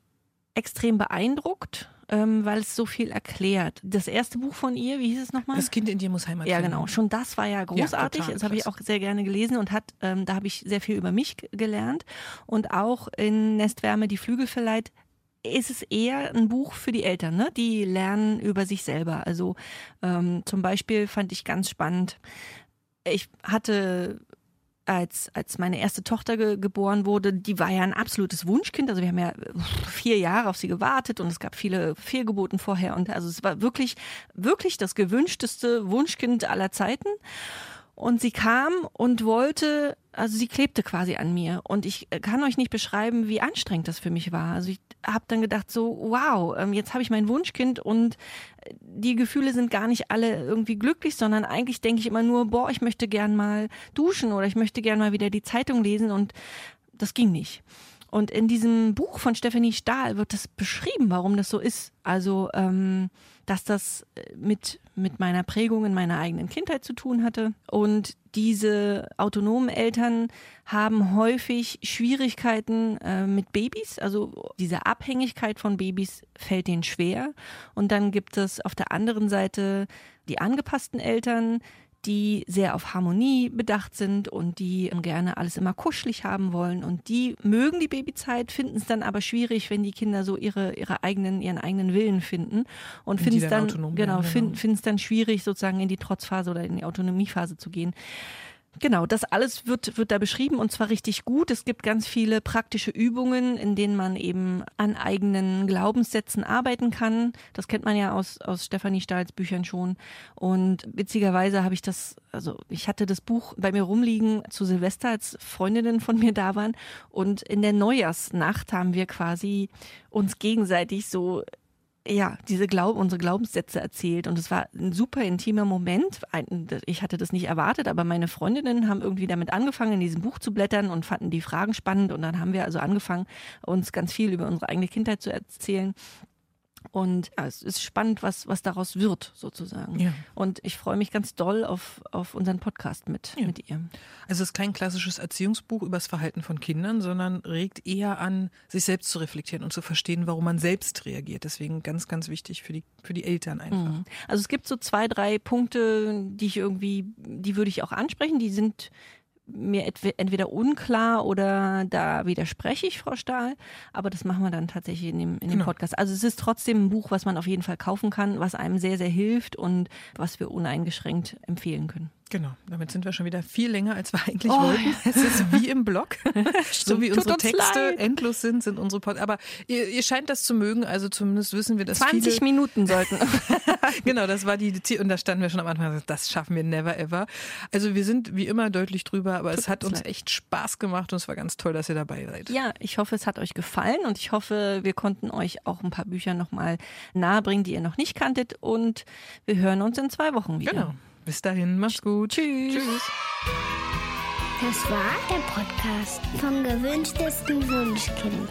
extrem beeindruckt, ähm, weil es so viel erklärt. Das erste Buch von ihr, wie hieß es nochmal? Das Kind in dir muss Heimat Ja, finden. genau. Schon das war ja großartig. total das habe ich auch sehr gerne gelesen und hat, ähm, da habe ich sehr viel über mich gelernt. Und auch in Nestwärme, die Flügel verleiht, ist es eher ein Buch für die Eltern, ne? Die lernen über sich selber. Also ähm, zum Beispiel fand ich ganz spannend. Ich hatte als, als meine erste Tochter ge geboren wurde, die war ja ein absolutes Wunschkind. Also wir haben ja vier Jahre auf sie gewartet und es gab viele Fehlgeburten vorher. Und also es war wirklich, wirklich das gewünschteste Wunschkind aller Zeiten. Und sie kam und wollte, also sie klebte quasi an mir. Und ich kann euch nicht beschreiben, wie anstrengend das für mich war. Also ich habe dann gedacht, so, wow, ähm, jetzt habe ich mein Wunschkind und äh, die Gefühle sind gar nicht alle irgendwie glücklich, sondern eigentlich denke ich immer nur, boah, ich möchte gern mal duschen oder ich möchte gern mal wieder die Zeitung lesen und das ging nicht. Und in diesem Buch von Stephanie Stahl wird das beschrieben, warum das so ist. Also, ähm, dass das äh, mit, mit meiner Prägung in meiner eigenen Kindheit zu tun hatte. Und diese autonomen Eltern haben häufig Schwierigkeiten äh, mit Babys. Also diese Abhängigkeit von Babys fällt denen schwer. Und dann gibt es auf der anderen Seite die angepassten Eltern, die sehr auf Harmonie bedacht sind und die gerne alles immer kuschelig haben wollen und die mögen die Babyzeit, finden es dann aber schwierig, wenn die Kinder so ihre ihre eigenen ihren eigenen Willen finden und finden es dann, dann genau, finden genau. es dann schwierig sozusagen in die Trotzphase oder in die Autonomiephase zu gehen. Genau, das alles wird, wird da beschrieben und zwar richtig gut. Es gibt ganz viele praktische Übungen, in denen man eben an eigenen Glaubenssätzen arbeiten kann. Das kennt man ja aus, aus Stefanie Stahls Büchern schon. Und witzigerweise habe ich das, also ich hatte das Buch bei mir rumliegen zu Silvester, als Freundinnen von mir da waren. Und in der Neujahrsnacht haben wir quasi uns gegenseitig so ja, diese Glaub, unsere Glaubenssätze erzählt. Und es war ein super intimer Moment. Ich hatte das nicht erwartet, aber meine Freundinnen haben irgendwie damit angefangen, in diesem Buch zu blättern und fanden die Fragen spannend. Und dann haben wir also angefangen, uns ganz viel über unsere eigene Kindheit zu erzählen. Und ja, es ist spannend, was, was daraus wird, sozusagen. Ja. Und ich freue mich ganz doll auf, auf unseren Podcast mit, ja. mit ihr. Also es ist kein klassisches Erziehungsbuch über das Verhalten von Kindern, sondern regt eher an, sich selbst zu reflektieren und zu verstehen, warum man selbst reagiert. Deswegen ganz, ganz wichtig für die, für die Eltern einfach. Mhm. Also es gibt so zwei, drei Punkte, die ich irgendwie, die würde ich auch ansprechen. Die sind mir entweder unklar oder da widerspreche ich Frau Stahl, aber das machen wir dann tatsächlich in dem, in dem genau. Podcast. Also es ist trotzdem ein Buch, was man auf jeden Fall kaufen kann, was einem sehr, sehr hilft und was wir uneingeschränkt empfehlen können. Genau, damit sind wir schon wieder viel länger, als wir eigentlich oh, wollten. Es ist wie im Blog. so wie unsere Texte leid. endlos sind, sind unsere Pod Aber ihr, ihr, scheint das zu mögen, also zumindest wissen wir, dass 20 viele Minuten sollten. genau, das war die, und da standen wir schon am Anfang, das schaffen wir never ever. Also wir sind wie immer deutlich drüber, aber Tut es hat uns leid. echt Spaß gemacht und es war ganz toll, dass ihr dabei seid. Ja, ich hoffe, es hat euch gefallen und ich hoffe, wir konnten euch auch ein paar Bücher nochmal nahebringen, die ihr noch nicht kanntet und wir hören uns in zwei Wochen wieder. Genau. Bis dahin, mach's gut. Tschüss. Tschüss. Das war der Podcast vom gewünschtesten Wunschkind.